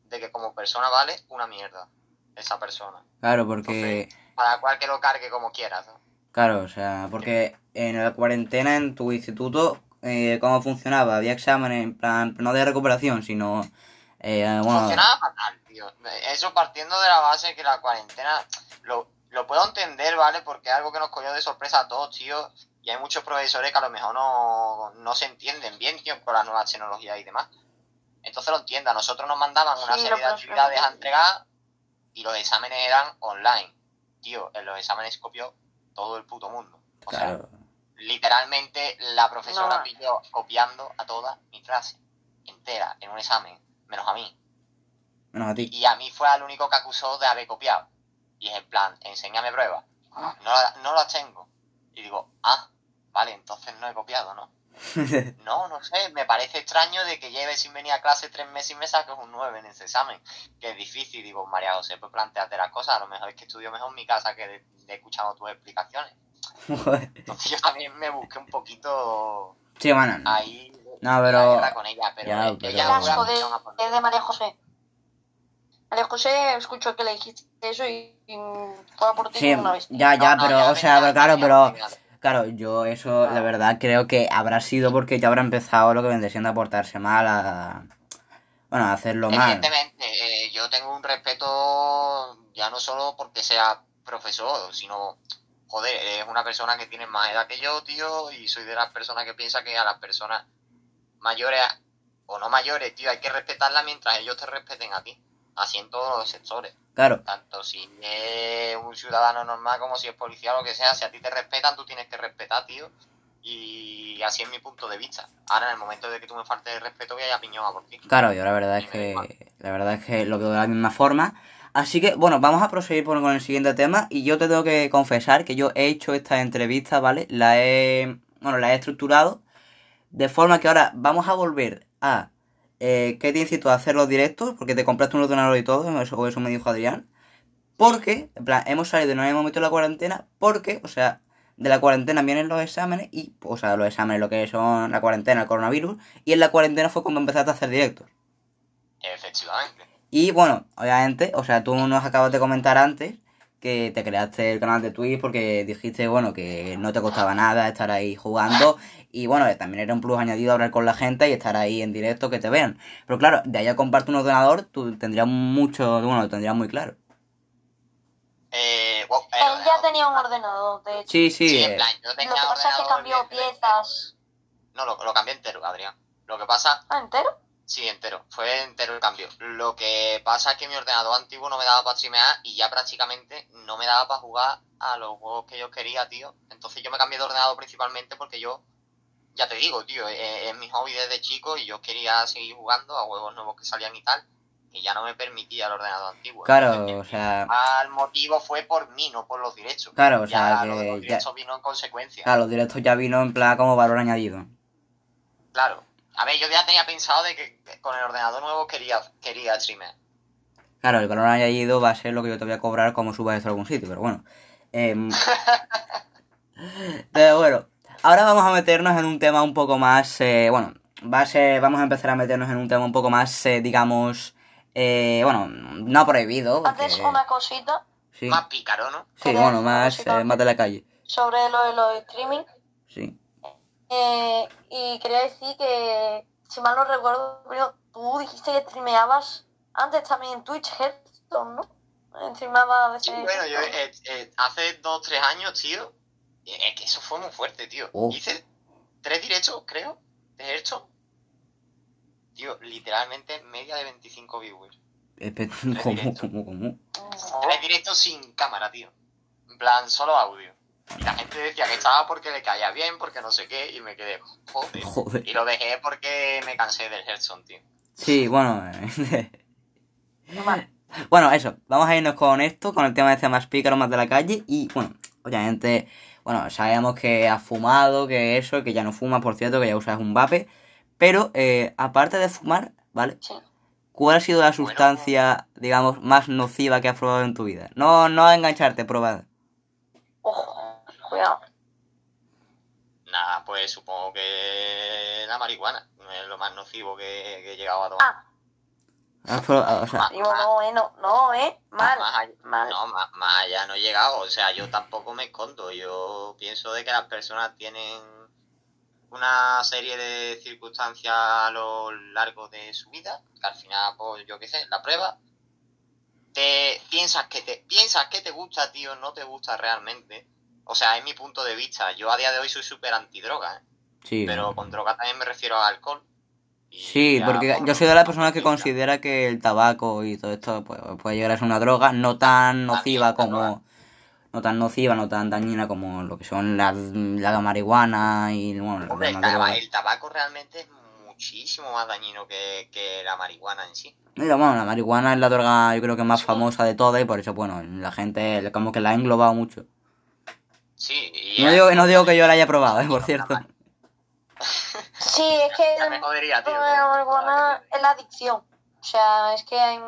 de que como persona vale una mierda esa persona. Claro, porque, Para cual que lo cargue como quieras. ¿no? claro, o sea, porque en la cuarentena en tu instituto, eh, ¿cómo funcionaba? Había exámenes, en plan, no de recuperación, sino, eh, bueno, Funcionaba fatal, tío. Eso partiendo de la base que la cuarentena lo, lo puedo entender, ¿vale? Porque es algo que nos cogió de sorpresa a todos, tío. Y hay muchos profesores que a lo mejor no, no se entienden bien, tío, con las nuevas tecnologías y demás. Entonces lo entiendo. A nosotros nos mandaban una Sí, serie de actividades a entregar y los exámenes eran online. Tío, en los exámenes copió todo el puto mundo. O sea, literalmente la profesora No. pilló copiando a toda mi clase entera en un examen, menos a mí. menos a ti. Y a mí fue al único que acusó de haber copiado. Y es en plan, enséñame pruebas. No, la- no las tengo. Y digo, ah, vale, entonces no he copiado, ¿no? No, no sé, me parece extraño de que lleve sin venir a clase tres meses y me saques un 9 en ese examen, que es difícil. Digo, María José, pues planteate las cosas, a lo mejor es que estudio mejor en mi casa que de, de escuchando tus explicaciones. Entonces yo también me busqué un poquito sí, bueno, ahí No, pero- con ella, pero, Ya, de, es de María José. María José escuchó que le dijiste eso y, y fue a por ti Sí, una bestia. ya, ya, No, no, pero, ya o sea, venía- pero claro, venía pero, claro, yo eso, la verdad, creo que habrá sido porque ya habrá empezado lo que vendría siendo a portarse mal, a, bueno, a hacerlo mal. Evidentemente, eh, yo tengo un respeto ya no solo porque sea profesor, sino, joder, es una persona que tiene más edad que yo, tío, y soy de las personas que piensa que a las personas mayores o no mayores, tío, hay que respetarlas mientras ellos te respeten a ti, así en todos los sectores. Claro, Tanto si es un ciudadano normal como si es policía o lo que sea, si a ti te respetan, tú tienes que respetar, tío. Y así es mi punto de vista. Ahora, en el momento de que tú me faltes de respeto, voy a piñón a por ti. claro, yo la verdad es que, la verdad es que lo veo de la misma forma. Así que, bueno, vamos a proseguir con el siguiente tema y yo te tengo que confesar que yo he hecho esta entrevista, ¿vale? La he, bueno, la he estructurado de forma que ahora vamos a volver a eh, qué te incitó a hacer los directos, porque te compraste un ordenador y todo, eso, eso me dijo Adrián. Porque, en plan, hemos salido, nos hemos metido la cuarentena, porque, o sea, de la cuarentena vienen los exámenes y, o sea, los exámenes, lo que son la cuarentena, el coronavirus, y en la cuarentena fue cuando empezaste a hacer directos. Efectivamente. Y bueno, obviamente, o sea, tú nos acabas de comentar antes que te creaste el canal de Twitch porque dijiste, bueno, que no te costaba nada estar ahí jugando y bueno, también era un plus añadido hablar con la gente y estar ahí en directo que te vean. Pero claro, de ahí a comprarte un ordenador, tú tendrías mucho, bueno, lo tendrías muy claro. Eh, wow, Él ya tenía un ordenador, de hecho. Sí, sí, Sí, eh, en plan, yo Lo tenía que pasa es que cambió piezas. No, lo, lo cambié entero, Adrián. Lo que pasa, ¿Ah, entero? sí, entero. Fue entero el cambio. Lo que pasa es que mi ordenador antiguo no me daba para streamear y ya prácticamente no me daba para jugar a los juegos que yo quería, tío. Entonces yo me cambié de ordenador principalmente porque yo, ya te digo, tío, es, es mi hobby desde chico y yo quería seguir jugando a juegos nuevos que salían y tal. Y ya no me permitía el ordenador antiguo. Claro, o sea, el motivo fue por mí, no por los derechos. claro, o sea, ya lo de los que ya, derechos vino en consecuencia. claro, los directos ya vino en plan como valor añadido. Claro. A ver, yo ya tenía pensado de que con el ordenador nuevo quería, quería streamer. Claro, el valor añadido va a ser lo que yo te voy a cobrar como subas esto a algún sitio, pero bueno. Em, pero bueno, ahora vamos a meternos en un tema un poco más, eh, bueno, va a ser, vamos a empezar a meternos en un tema un poco más, eh, digamos, eh, bueno, no prohibido, porque, Antes una cosita sí, Más pícaro, ¿no? sí, bueno, más, eh, más de la calle, sobre lo de los streaming. sí. Eh, y quería decir que, si mal no recuerdo, tú dijiste que streameabas antes también en Twitch Hearthstone, ¿no? Streameaba a Sí, veces. bueno, yo eh, eh, hace dos, tres años, tío, es que eso fue muy fuerte, tío. Oh. Hice tres directos, creo, de esto. Tío, literalmente media de 25 viewers. Espe- ¿Cómo, directos. cómo, cómo? Tres directos sin cámara, tío. En plan, solo audio. Y la gente decía que estaba porque le caía bien, porque no sé qué, y me quedé, joder. Joder. Y lo dejé porque me cansé del Hearthstone, tío. Sí, bueno, eh, Vale. Bueno, eso, vamos a irnos con esto, con el tema de este más pícaro, más de la calle. Y bueno, obviamente, bueno, sabemos que has fumado, que eso, que ya no fumas, por cierto, que ya usas un vape. Pero, eh, aparte de fumar, ¿vale? Sí. ¿Cuál ha sido la sustancia, digamos, más nociva que has probado en tu vida? No, no a engancharte, probad. Ojo, cuidado. Nada, pues supongo que la marihuana es lo más nocivo que, que he llegado a tomar. Ah, Has probado- o sea, digo, no, eh, no, no, eh, mal, Más allá- mal. No, más, más allá no he llegado. O sea, yo tampoco me escondo. Yo pienso de que las personas tienen una serie de circunstancias a lo largo de su vida, que al final, pues yo qué sé, la prueba. Te piensas que te piensas que te gusta, tío, no te gusta realmente. O sea, es mi punto de vista. Yo a día de hoy soy súper antidroga, ¿eh? sí. pero con droga también me refiero al alcohol. Sí, porque yo soy de las personas que considera que el tabaco y todo esto pues, puede llegar a ser una droga no tan nociva como no tan nociva, no tan dañina como lo que son la, la marihuana y bueno, Hombre, el, taba- tabaco realmente es muchísimo más dañino que, que la marihuana en sí. Mira, bueno, la marihuana es la droga yo creo que más Sí. famosa de todas y por eso, bueno, la gente como que la ha englobado mucho. Sí, y No digo, no digo que yo la haya probado, eh, por cierto. Sí, es que Ya me jodería, tío. marihuana es la adicción. O sea, es que hay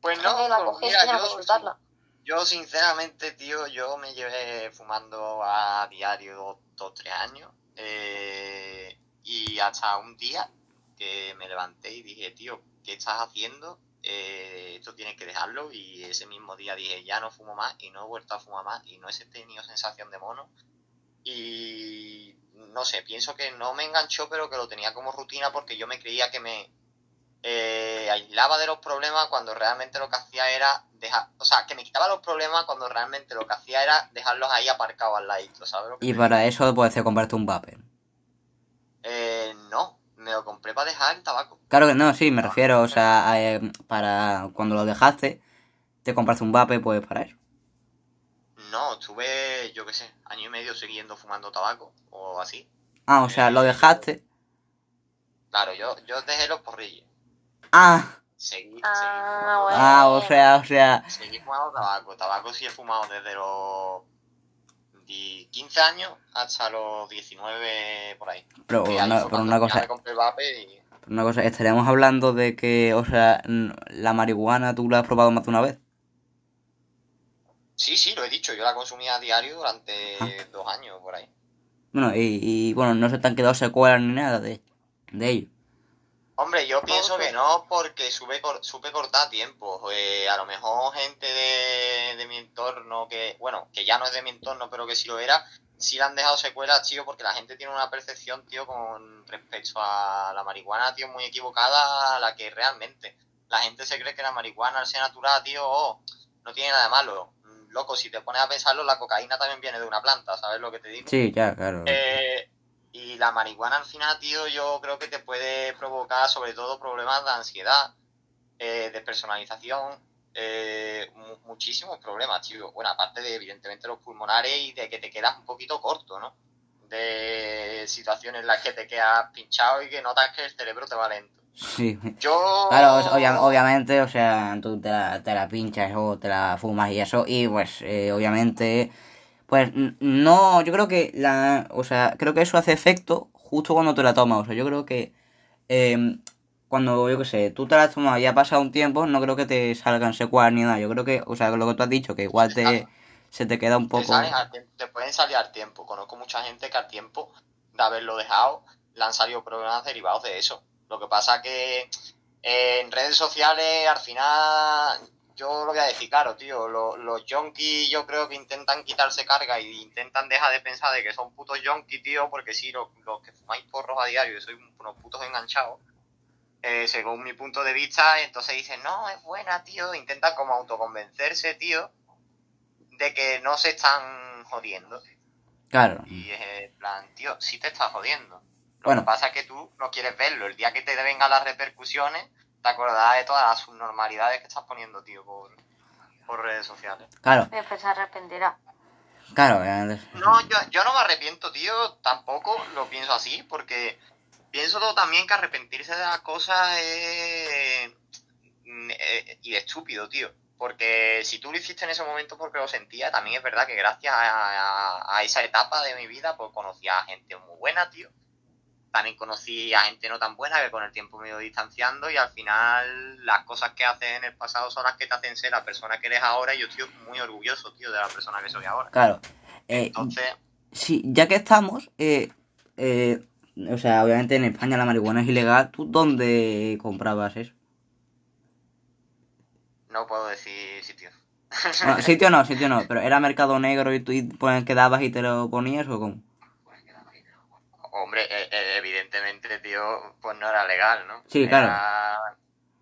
Pues gente que no, la pues coge y mira, tiene que yo, soltarla. yo sinceramente, tío, yo me llevé fumando a diario dos, dos tres años. eh, y hasta un día que me levanté y dije, tío, ¿qué estás haciendo? Eh, esto tienes que dejarlo. Y ese mismo día dije, ya no fumo más y no he vuelto a fumar más y no he tenido sensación de mono. Y no sé, pienso que no me enganchó, pero que lo tenía como rutina porque yo me creía que me eh, aislaba de los problemas cuando realmente lo que hacía era dejar, o sea, que me quitaba los problemas cuando realmente lo que hacía era dejarlos ahí aparcados al ladito, ¿sabes? Lo que Y para eso puedes comprarte un vape. Eh, no, me lo compré para dejar el tabaco. Claro que no, sí, me refiero, o sea, eh, para cuando lo dejaste, te compraste un vape, pues para eso. No, estuve, yo qué sé, año y medio siguiendo fumando tabaco o así. Ah, o sea, lo dejaste. Claro, yo, yo dejé los porrillos. Ah, Seguí, Ah, seguí, fumando, bueno. ah, o sea, o sea, seguí fumando tabaco. Tabaco sí he fumado desde los di- 15 años hasta los 19 por ahí. pero una, cosa, una cosa, estaríamos hablando de que, o sea, la marihuana tú la has probado más de una vez. Sí, sí, lo he dicho, yo la consumía a diario durante Ah. dos años por ahí. Bueno, y, y, bueno, no se te han quedado secuelas ni nada de, de ello. Hombre, yo pienso que no porque supe, supe cortar tiempo. Eh, a lo mejor gente de, de mi entorno que, bueno, que ya no es de mi entorno, pero que sí lo era, sí le han dejado secuelas, tío, porque la gente tiene una percepción, tío, con respecto a la marihuana, tío, muy equivocada a la que realmente. La gente se cree que la marihuana, al ser natural, tío, oh, no tiene nada de malo. Loco, si te pones a pensarlo, la cocaína también viene de una planta, ¿sabes lo que te digo? Sí, ya, claro. Eh, y la marihuana al final, tío, yo creo que te puede provocar sobre todo problemas de ansiedad, eh, despersonalización, eh, mu- muchísimos problemas, tío. Bueno, aparte de, evidentemente, los pulmonares y de que te quedas un poquito corto, ¿no? De situaciones en las que te quedas pinchado y que notas que el cerebro te va lento. Sí. Yo... Claro, obviamente, o sea, tú te la, te la pinchas o te la fumas y eso, y pues, eh, obviamente, pues, no, yo creo que la, o sea, creo que eso hace efecto justo cuando te la tomas, o sea, yo creo que eh, cuando, yo qué sé, tú te la has tomado y ha pasado un tiempo, no creo que te salgan secuelas ni nada, yo creo que, o sea, lo que tú has dicho, que igual te, se te queda un Te, poco... salen al tiempo- te pueden salir al tiempo. Conozco mucha gente que al tiempo de haberlo dejado le han salido problemas derivados de eso. Lo que pasa que eh, en redes sociales al final yo lo voy a decir claro, tío, lo- los yonkis yo creo que intentan quitarse carga y intentan dejar de pensar de que son putos yonkis, tío, porque sí, los, los que fumáis porros a diario, sois unos putos enganchados. eh, según mi punto de vista, entonces dicen, no, es buena, tío, intentan como autoconvencerse, tío, de que no se están jodiendo. Claro, Y es en plan, tío, sí te estás jodiendo. Lo Bueno. que pasa es que tú no quieres verlo. El día que te vengan las repercusiones, te acordarás de todas las subnormalidades que estás poniendo, tío, por, por redes sociales. claro, Y después se arrepentirá. claro. No, yo, yo no me arrepiento, tío, tampoco lo pienso así, porque pienso todo también que arrepentirse de las cosas es... eh, y de estúpido, tío. Porque si tú lo hiciste en ese momento porque lo sentía, también es verdad que gracias a, a- a esa etapa de mi vida, pues conocí a gente muy buena, tío. También conocí a gente no tan buena que con el tiempo me he ido distanciando y al final las cosas que haces en el pasado son las que te hacen ser la persona que eres ahora y yo estoy muy orgulloso, tío, de la persona que soy ahora. Claro. Eh, Entonces, Sí, ya que estamos, eh, eh, o sea, obviamente en España la marihuana es ilegal. ¿Tú dónde comprabas eso? no puedo decir sitio. Bueno, sitio no, sitio no, pero era mercado negro y tú y, pues, quedabas y te lo ponías o cómo? Hombre, eh, eh, evidentemente, tío, pues no era legal, ¿no? Sí, claro. Era-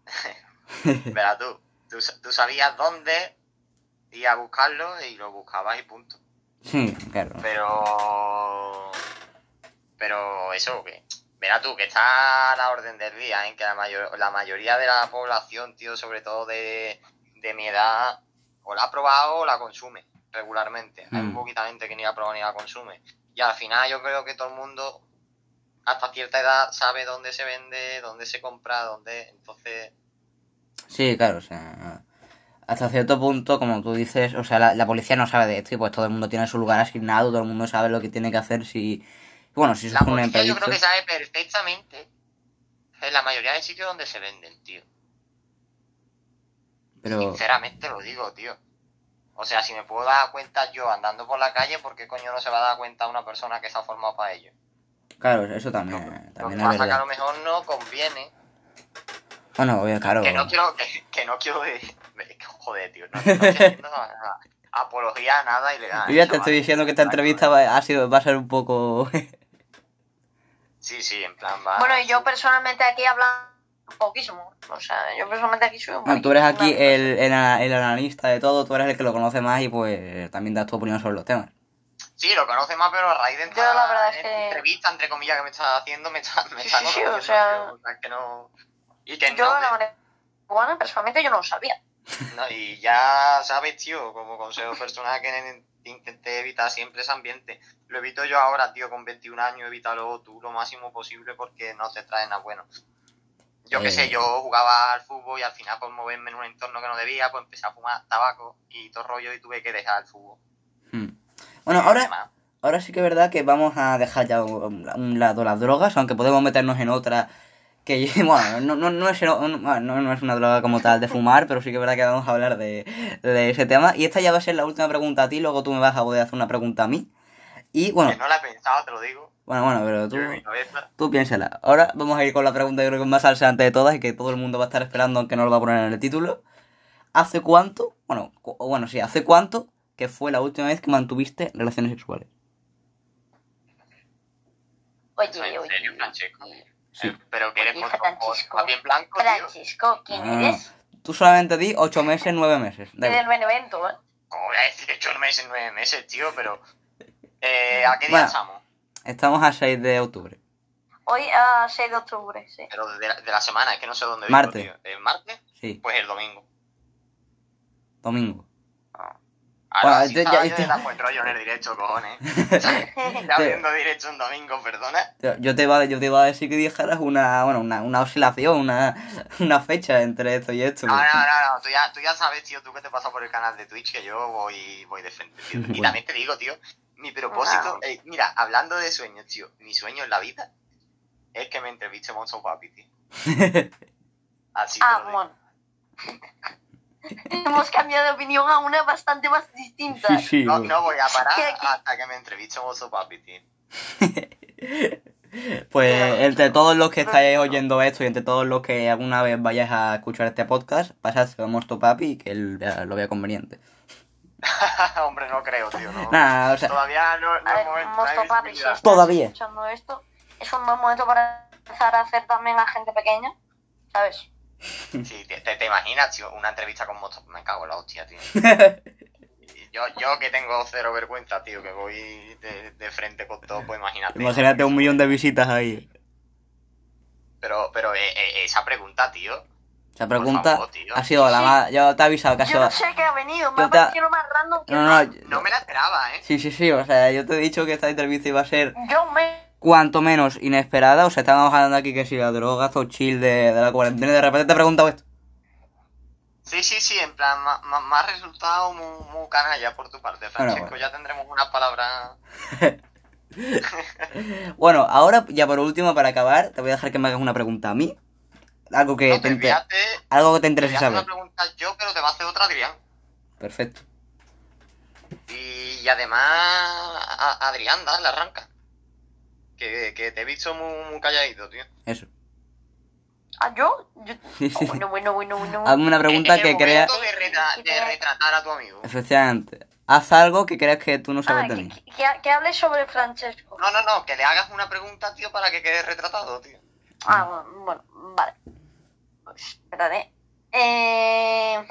Verás tú, tú, sa- tú sabías dónde ir a buscarlo y lo buscabas y punto. Sí, claro. Pero... Pero eso, que... Verás tú, que está a la orden del día, en que la, mayor, la mayoría de la población, tío, sobre todo de, de mi edad, o la ha probado o la consume regularmente. Hay Mm. muy poquita gente que ni la prueba ni la consume. Y al final yo creo que todo el mundo, hasta cierta edad, sabe dónde se vende, dónde se compra, dónde... Entonces, Sí, claro, o sea, hasta cierto punto, como tú dices, o sea, la, la policía no sabe de esto y pues todo el mundo tiene su lugar asignado, todo el mundo sabe lo que tiene que hacer si... Bueno, si la policía yo imprevisto. creo que sabe perfectamente en la mayoría de sitios donde se venden, tío. Pero, Sinceramente lo digo, tío. O sea, si me puedo dar cuenta yo andando por la calle, ¿por qué coño no se va a dar cuenta una persona que se ha formado para ello? Claro, eso también, Lo que también es pasa que a verdad. lo mejor no conviene. Bueno, obvio, claro. Que no quiero, que, que no quiero de, de- joder, tío. No, no estoy haciendo nada- apología a nada ilegal. Yo ya te estoy diciendo que esta entrevista va, ha sido, va a ser un poco... Sí, sí, en plan va. Bueno, y yo personalmente aquí hablo poquísimo. O sea, yo personalmente aquí soy un Bueno, tú eres aquí el, el, el analista de todo, tú eres el que lo conoce más y pues también das tu opinión sobre los temas. Sí, lo conoce más, pero a raíz de Yo la verdad es esta que- entrevista, entre comillas, que me está haciendo, me está, me Sí, está sí, sí, conociendo, o sea- tío, o sea, que no... Y que Yo no, la marihuana personalmente yo no lo sabía. No, y ya sabes, tío, como consejo personal que intenté evitar siempre ese ambiente. Lo evito yo ahora, tío, con 21 años, evítalo tú lo máximo posible porque no te trae nada bueno. Yo qué Eh. sé, yo jugaba al fútbol y al final por moverme en un entorno que no debía, pues empecé a fumar tabaco y todo rollo y tuve que dejar el fútbol. Bueno, ahora, ahora sí que es verdad que vamos a dejar ya un, a un lado las drogas, aunque podemos meternos en otra que, bueno, no, no, no, es, no, no- es una droga como tal de fumar, pero sí que es verdad que vamos a hablar de, de ese tema. Y esta ya va a ser la última pregunta a ti, luego tú me vas a poder hacer una pregunta a mí. Y bueno, Que no la he pensado, te lo digo. bueno, bueno, pero tú... Tú piénsala. Ahora vamos a ir con la pregunta, yo creo que es más salseante de todas y que todo el mundo va a estar esperando, aunque no lo va a poner en el título. ¿Hace cuánto? Bueno, cu- bueno, sí, ¿hace cuánto que fue la última vez que mantuviste relaciones sexuales? Oye, ¿En oye. serio, Francesco? Sí. Eh, Pero que eres Oye, ojos Francisco. también blanco, tío. Francisco, ¿quién Ah, eres? Tú solamente di ocho meses, nueve meses. Da En el. Benevento, ¿eh? ¿Cómo voy a decir ocho meses, nueve meses, tío? Pero... Eh, ¿A qué día Bueno. estamos? Estamos a 6 de octubre. Hoy a 6 de octubre, sí. Pero de la, de la semana, es que no sé dónde vivo, tío. ¿El martes? Sí. Pues el domingo. Domingo. Ahora Bueno, yo- ya- yo este- dar buen rollo en el directo, cojones. Ya viendo directo un domingo, perdona. Yo- Yo te, iba, yo te iba a decir que dijeras una, bueno, una, una oscilación, una, una fecha entre esto y esto. No, no, no, no, tú ya, tú ya sabes, tío, tú que te pasas por el canal de Twitch, que yo voy, voy de frente, tío. Y Bueno. también te digo, tío, mi propósito, eh, mira, hablando de sueños, tío, mi sueño en la vida es que me entreviste Monzo Papi, tío. Así te Ah. Hemos cambiado de opinión a una bastante más distinta. Sí, sí. No, voy a parar hasta que me entreviste Monzo Papi, tío. Pues entre todos los que estáis oyendo esto y entre todos los que alguna vez vayáis a escuchar este podcast, pasadse a Mosto Papi y que él lo vea conveniente. Hombre, no creo, tío, no. Nada, o sea, Todavía no, ver, momento, Mosto Papi, si estás Todavía. escuchando esto, es un buen momento para empezar a hacer también a gente pequeña, ¿sabes? Sí, te, te- te imaginas, tío, una entrevista con Mosto... Me cago en la hostia, tío. Yo, yo que tengo cero vergüenza, tío, que voy de, de frente con todo, pues imagínate. imagínate un millón de visitas ahí. Pero, pero eh, eh, esa pregunta, tío. Esa pregunta favor, tío. ha sido la Sí. más... Yo te he avisado que ha Yo sido... no sé qué ha venido, me Yo ha te- parecido más random que No, no, No me la esperaba, ¿eh? Sí, sí, sí, o sea, yo te he dicho que esta entrevista iba a ser Yo. Cuanto menos inesperada. O sea, estábamos hablando aquí que si la droga o chill de, de la cuarentena y de repente te he preguntado esto. Sí, sí, sí, en plan, me ha resultado muy, muy canalla por tu parte, Francesco. bueno. Ya tendremos unas palabras. Bueno, ahora ya por último, para acabar, te voy a dejar que me hagas una pregunta a mí. Algo que, No, te, te fíjate, algo que te te interese voy a hacer saber. una pregunta yo, pero te va a hacer otra Adrián. Perfecto. Y, y además, a- Adrián, dale, arranca. Que, que te he visto muy, muy calladito, tío. Eso. ¿Ah, yo? yo... Oh, bueno, bueno, bueno, bueno. Hazme una pregunta Es que el crea... momento de, reta- de retratar a tu amigo. Efectivamente. Haz algo que creas que tú no Ah, sabes de que, mí. que, que- que hables sobre Francesco. No, no, no, que le hagas una pregunta, tío, para que quede retratado, tío. Ah, bueno, bueno, vale. Pues, espérate. Eh...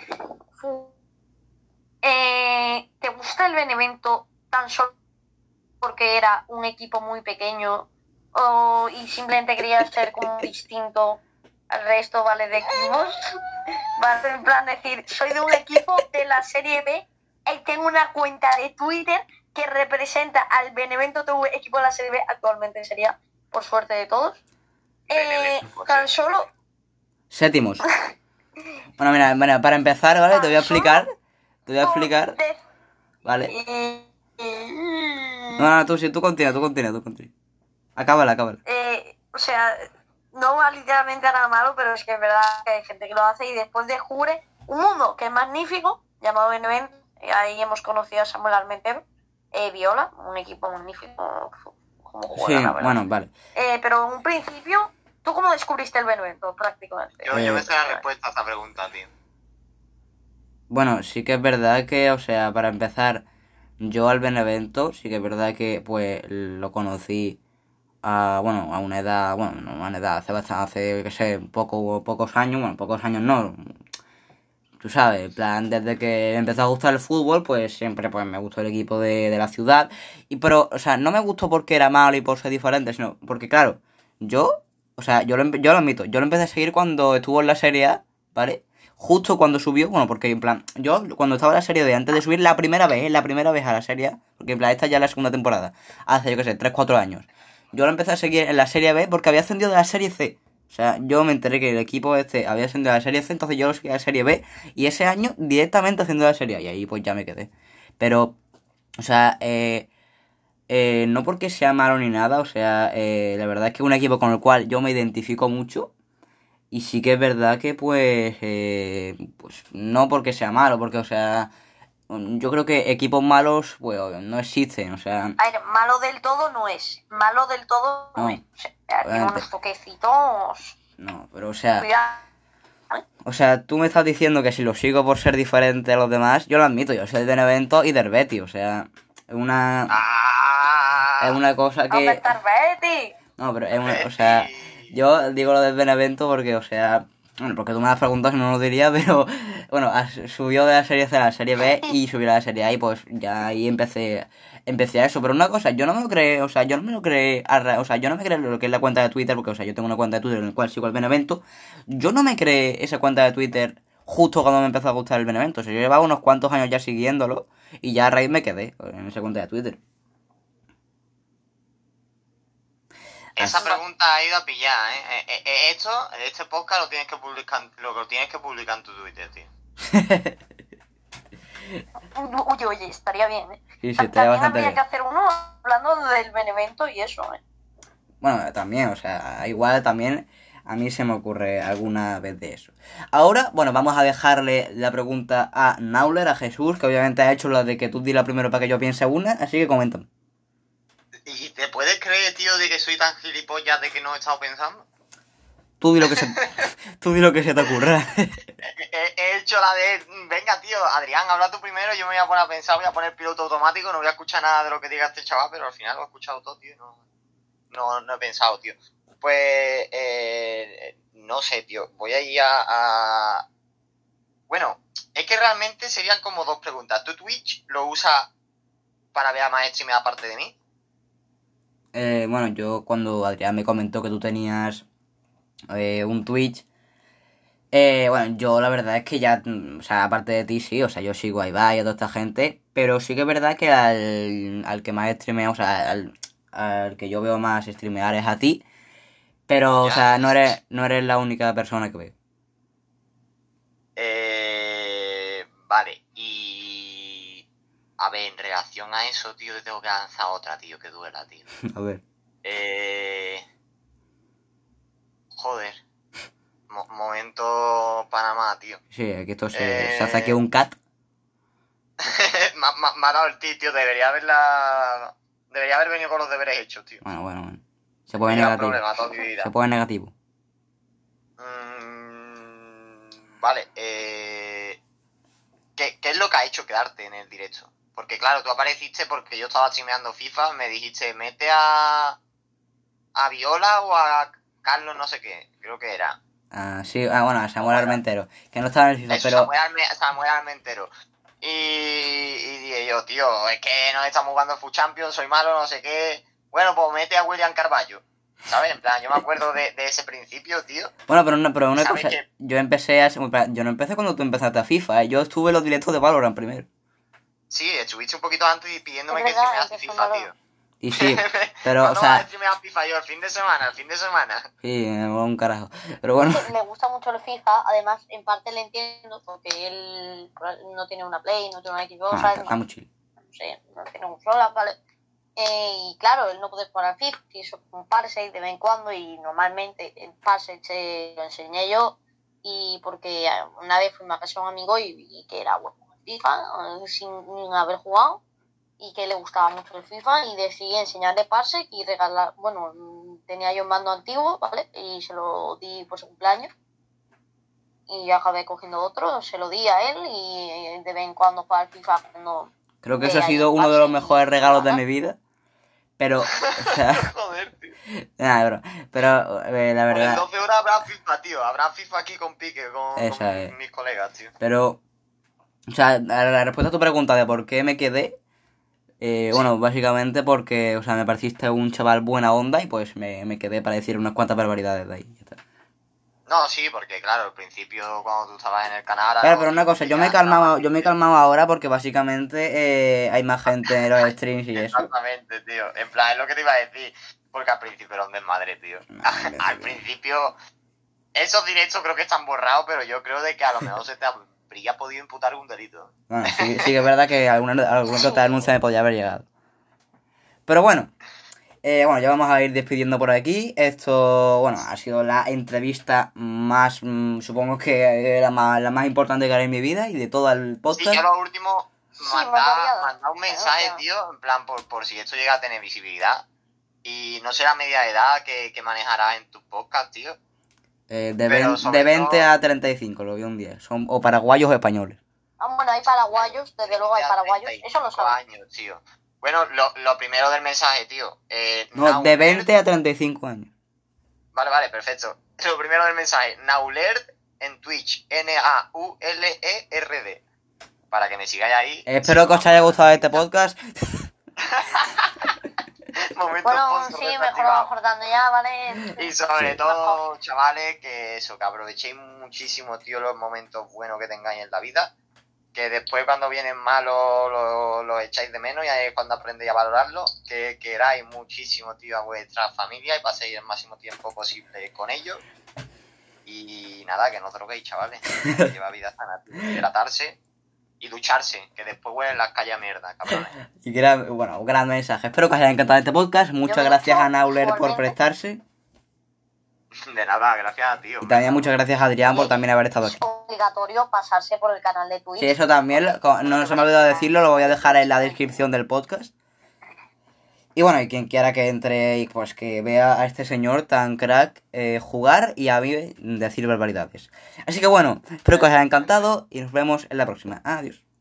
eh, ¿Te gusta el Benevento tan solo porque era un equipo muy pequeño o, y simplemente querías ser como distinto al resto, ¿vale? De equipos. Vale, en plan decir, soy de un equipo de la Serie B y tengo una cuenta de Twitter que representa al Benevento TV, equipo de la Serie B, actualmente sería, por suerte de todos. Eh, pues, tan solo Séptimos. Bueno, mira, mira, para empezar, ¿vale? Te voy a explicar. Te voy a explicar, ¿vale? Eh, eh, No, no, tú sí, tú continúa, tú continúa, tú continúa. Acábala, acábala. eh, o sea, no va literalmente a nada malo, pero es que es verdad que hay gente que lo hace y después de Jure, un mundo que es magnífico, llamado Benevento, y ahí hemos conocido a Samuel Armentero, eh, Viola, un equipo magnífico como Sí, la bueno, vale. Eh, pero en un principio, ¿tú cómo descubriste el Benevento prácticamente? Yo, yo me Eh, sé la respuesta a esta pregunta, tío. Bueno, sí que es verdad que, o sea, para empezar, yo al Benevento, sí que es verdad que, pues, lo conocí a, bueno, a una edad, bueno, no a una edad, hace bastante, hace, qué sé, poco, pocos años, bueno, pocos años no, tú sabes, en plan, desde que empezó a gustar el fútbol, pues siempre, pues, me gustó el equipo de, de la ciudad, y pero, o sea, no me gustó porque era malo y por ser diferente, sino porque, claro, yo, o sea, yo lo, yo lo admito, yo lo empecé a seguir cuando estuvo en la Serie A, ¿vale? Justo cuando subió, bueno, porque en plan, yo cuando estaba en la Serie D, antes de subir la primera vez, ¿eh? la primera vez a la Serie A, porque en plan, esta ya es la segunda temporada, hace, yo qué sé, 3-4 años. Yo lo empecé a seguir en la Serie B porque había ascendido de la Serie C. O sea, yo me enteré que el equipo este había ascendido de la Serie C, entonces yo lo seguía de la Serie B, y ese año directamente ascendió de la Serie A, y ahí pues ya me quedé. Pero, o sea, eh, eh, no porque sea malo ni nada, o sea, eh, la verdad es que es un equipo con el cual yo me identifico mucho. Y sí que es verdad que pues, eh, pues no porque sea malo, porque o sea, yo creo que equipos malos pues no existen, o sea, A ver, malo del todo no es. Malo del todo no, No, es. O sea, tiene unos toquecitos. no, pero o sea, Cuidado. o sea, tú me estás diciendo que si lo sigo por ser diferente a los demás, yo lo admito, yo soy de Benevento y del Betis, o sea, es una, ¡Ah! es una cosa ¿Dónde que, no, pero es una, o sea, Yo digo lo del Benevento porque, o sea, bueno, porque tú me has preguntado si no lo diría, pero bueno, subió de la serie C a la serie B y subió a la serie A y pues ya ahí empecé empecé a eso. Pero una cosa, yo no me lo creé, o sea, yo no me lo creé, o sea, yo no me creé lo que es la cuenta de Twitter, porque, o sea, yo tengo una cuenta de Twitter en la cual sigo al Benevento. Yo no me creé esa cuenta de Twitter justo cuando me empezó a gustar el Benevento. O sea, yo llevaba unos cuantos años ya siguiéndolo y ya a raíz me quedé en esa cuenta de Twitter. Esa pregunta ha ido a pillar, ¿eh? Eh, eh, eh, Esto, este podcast lo tienes que publicar, lo tienes que publicar en tu Twitter, tío. Uy, oye, estaría bien, ¿eh? Sí, sí, Ta- estaría También bastante habría bien. que hacer uno hablando del Benevento y eso, ¿eh? Bueno, también, o sea, igual también a mí se me ocurre alguna vez de eso. Ahora, bueno, vamos a dejarle la pregunta a Nauler, a Jesús, que obviamente ha hecho la de que tú dila primero para que yo piense una, así que coméntame. ¿Y te puedes creer, tío, de que soy tan gilipollas de que no he estado pensando? Tú di lo que se, tú di lo que se te ocurra. He, he hecho la de, venga, tío, Adrián, habla tú primero, yo me voy a poner a pensar, voy a poner piloto automático, no voy a escuchar nada de lo que diga este chaval, pero al final lo he escuchado todo, tío, no, no, no he pensado, tío. Pues, eh, no sé, tío, voy a ir a, a- Bueno, es que realmente serían como dos preguntas. ¿Tu Twitch lo usas para ver a más streamers aparte de mí? Eh, bueno, yo cuando Adrián me comentó que tú tenías eh, un Twitch, eh, bueno, yo la verdad es que ya, o sea, aparte de ti, sí, o sea, yo sigo a Ibai y a toda esta gente, pero sí que es verdad que al, al que más streamea, o sea, al, al que yo veo más streamear es a ti, pero, o sea, no eres, no eres la única persona que veo. Eh, vale, y... A ver, en relación a eso, tío, te tengo que lanzar otra, tío, que duela, tío. A ver. Eh... Joder. Mo- momento Panamá, tío. Sí, aquí esto se, Eh. se hace aquí un cat. el ti, tío. Debería haberla... Debería haber venido con los deberes hechos, tío. Bueno, bueno, bueno. Se un negativo. problema toda mi vida. Se pone negativo. Mm, vale, eh... ¿qué, qué es lo que ha hecho quedarte en el directo? Porque claro, tú apareciste porque yo estaba streameando FIFA, me dijiste, mete a... a Viola o a Carlos no sé qué, creo que era. Ah, sí, ah, bueno, a Samuel. Armentero. Que no estaba en el FIFA, Eso, pero... Samuel, Samuel Almentero. Y, y dije yo, tío, es que no estamos jugando Food Champions, soy malo, no sé qué. Bueno, pues mete a William Carballo. ¿Sabes? En plan, yo me acuerdo de, de ese principio, tío. Bueno, pero una, pero una ¿Sabes cosa, qué? yo empecé a... Yo no empecé cuando tú empezaste a FIFA, ¿eh? yo estuve en los directos de Valorant primero. Sí, estuviste un poquito antes y pidiéndome que empezó FIFA, tío. Y sí, pero, o ¿Cuándo vas sea, streamear FIFA yo? El fin de semana, el fin de semana. sí, me un carajo. Pero bueno, Le gusta mucho el FIFA, además, en parte le entiendo, porque él no tiene una Play, no tiene una Xbox, ah, ¿sabes? está muy chill. no sé, no tiene consola, ¿vale? Eh, y claro, él no puede jugar al FIFA, y eso con Parsec de vez en cuando, y normalmente el Parsec se lo enseñé yo, y porque una vez fuimos a casa de un amigo y vi que era bueno FIFA, eh, sin, sin haber jugado, y que le gustaba mucho el FIFA, y decidí enseñarle Parsec y regalar, bueno, tenía yo un mando antiguo, ¿vale? Y se lo di por su cumpleaños. Y yo acabé cogiendo otro, se lo di a él y eh, de vez en cuando juega al FIFA cuando Creo que eso ha sido en uno de los mejores regalos de mi vida. Pero, o sea, Joder, tío. nada, bro. Pero, eh, la En verdad, 12 horas habrá FIFA, tío. Habrá FIFA aquí con Pique, con, con mis colegas, tío. pero, o sea, la respuesta a tu pregunta de por qué me quedé, eh, bueno, básicamente porque, o sea, me pareciste un chaval buena onda y pues me, me quedé para decir unas cuantas barbaridades de ahí. No, sí, porque claro, al principio cuando tú estabas en el canal... Claro, pero una cosa, yo me he ya calmado, estaba- yo me he calmado ahora porque básicamente eh, hay más gente en los streams y eso. Exactamente, tío. En plan, es lo que te iba a decir. Porque al principio era un desmadre, tío. Madre al principio... Esos directos creo que están borrados, pero yo creo de que a lo mejor se te habría podido imputar un delito. Bueno, sí, sí que es verdad que alguna, alguna otra denuncia me podía haber llegado. Pero bueno, eh, bueno, ya vamos a ir despidiendo por aquí. Esto, bueno, ha sido la entrevista más, mm, supongo que la más, la más importante que haré en mi vida y de todo el Sí, podcast. yo lo último, Sí, mandar, un mensaje, tío, en plan, por, por si esto llega a tener visibilidad. Y no sé la media edad que, que manejarás en tu podcast, tío. Eh, de, sobre de 20 todo- a 35, lo vi un día. Son o paraguayos o españoles. Ah, bueno, hay paraguayos, desde luego hay paraguayos, 35 eso lo sabes. años, tío. Bueno, lo, lo primero del mensaje, tío. Eh, No, Naulert- de 20 a 35 años. Vale, vale, perfecto. Lo primero del mensaje. Naulert en Twitch. N-A-U-L-E-R-D. Para que me sigáis ahí. Espero que os haya gustado este podcast. Momentos Bueno, sí, mejor vamos cortando ya, ¿vale? Y sobre Sí. todo, chavales, que eso, que aprovechéis muchísimo, tío, los momentos buenos que tengáis en la vida. Que después cuando vienen malos los los echáis de menos y ahí es cuando aprendéis a valorarlo. Que queráis muchísimo, tío, a vuestra familia y paséis el máximo tiempo posible con ellos. Y nada, que no droguéis, chavales. Que lleva vida sana, tío. Hidratarse y ducharse, que después huelen las calles a mierda, cabrones. Y gran, bueno, un gran mensaje. Espero que os haya encantado este podcast. Muchas gracias a Nauler por prestarse. De nada, gracias a ti. Y también muchas gracias a Adrián por también haber estado aquí. Es obligatorio pasarse por el canal de Twitch. Sí, eso también, no se me ha olvidado decirlo, lo voy a dejar en la descripción del podcast. Y bueno, y quien quiera que entre y pues que vea a este señor tan crack eh, jugar y a mí decir barbaridades. Así que bueno, espero que os haya encantado y nos vemos en la próxima. Adiós.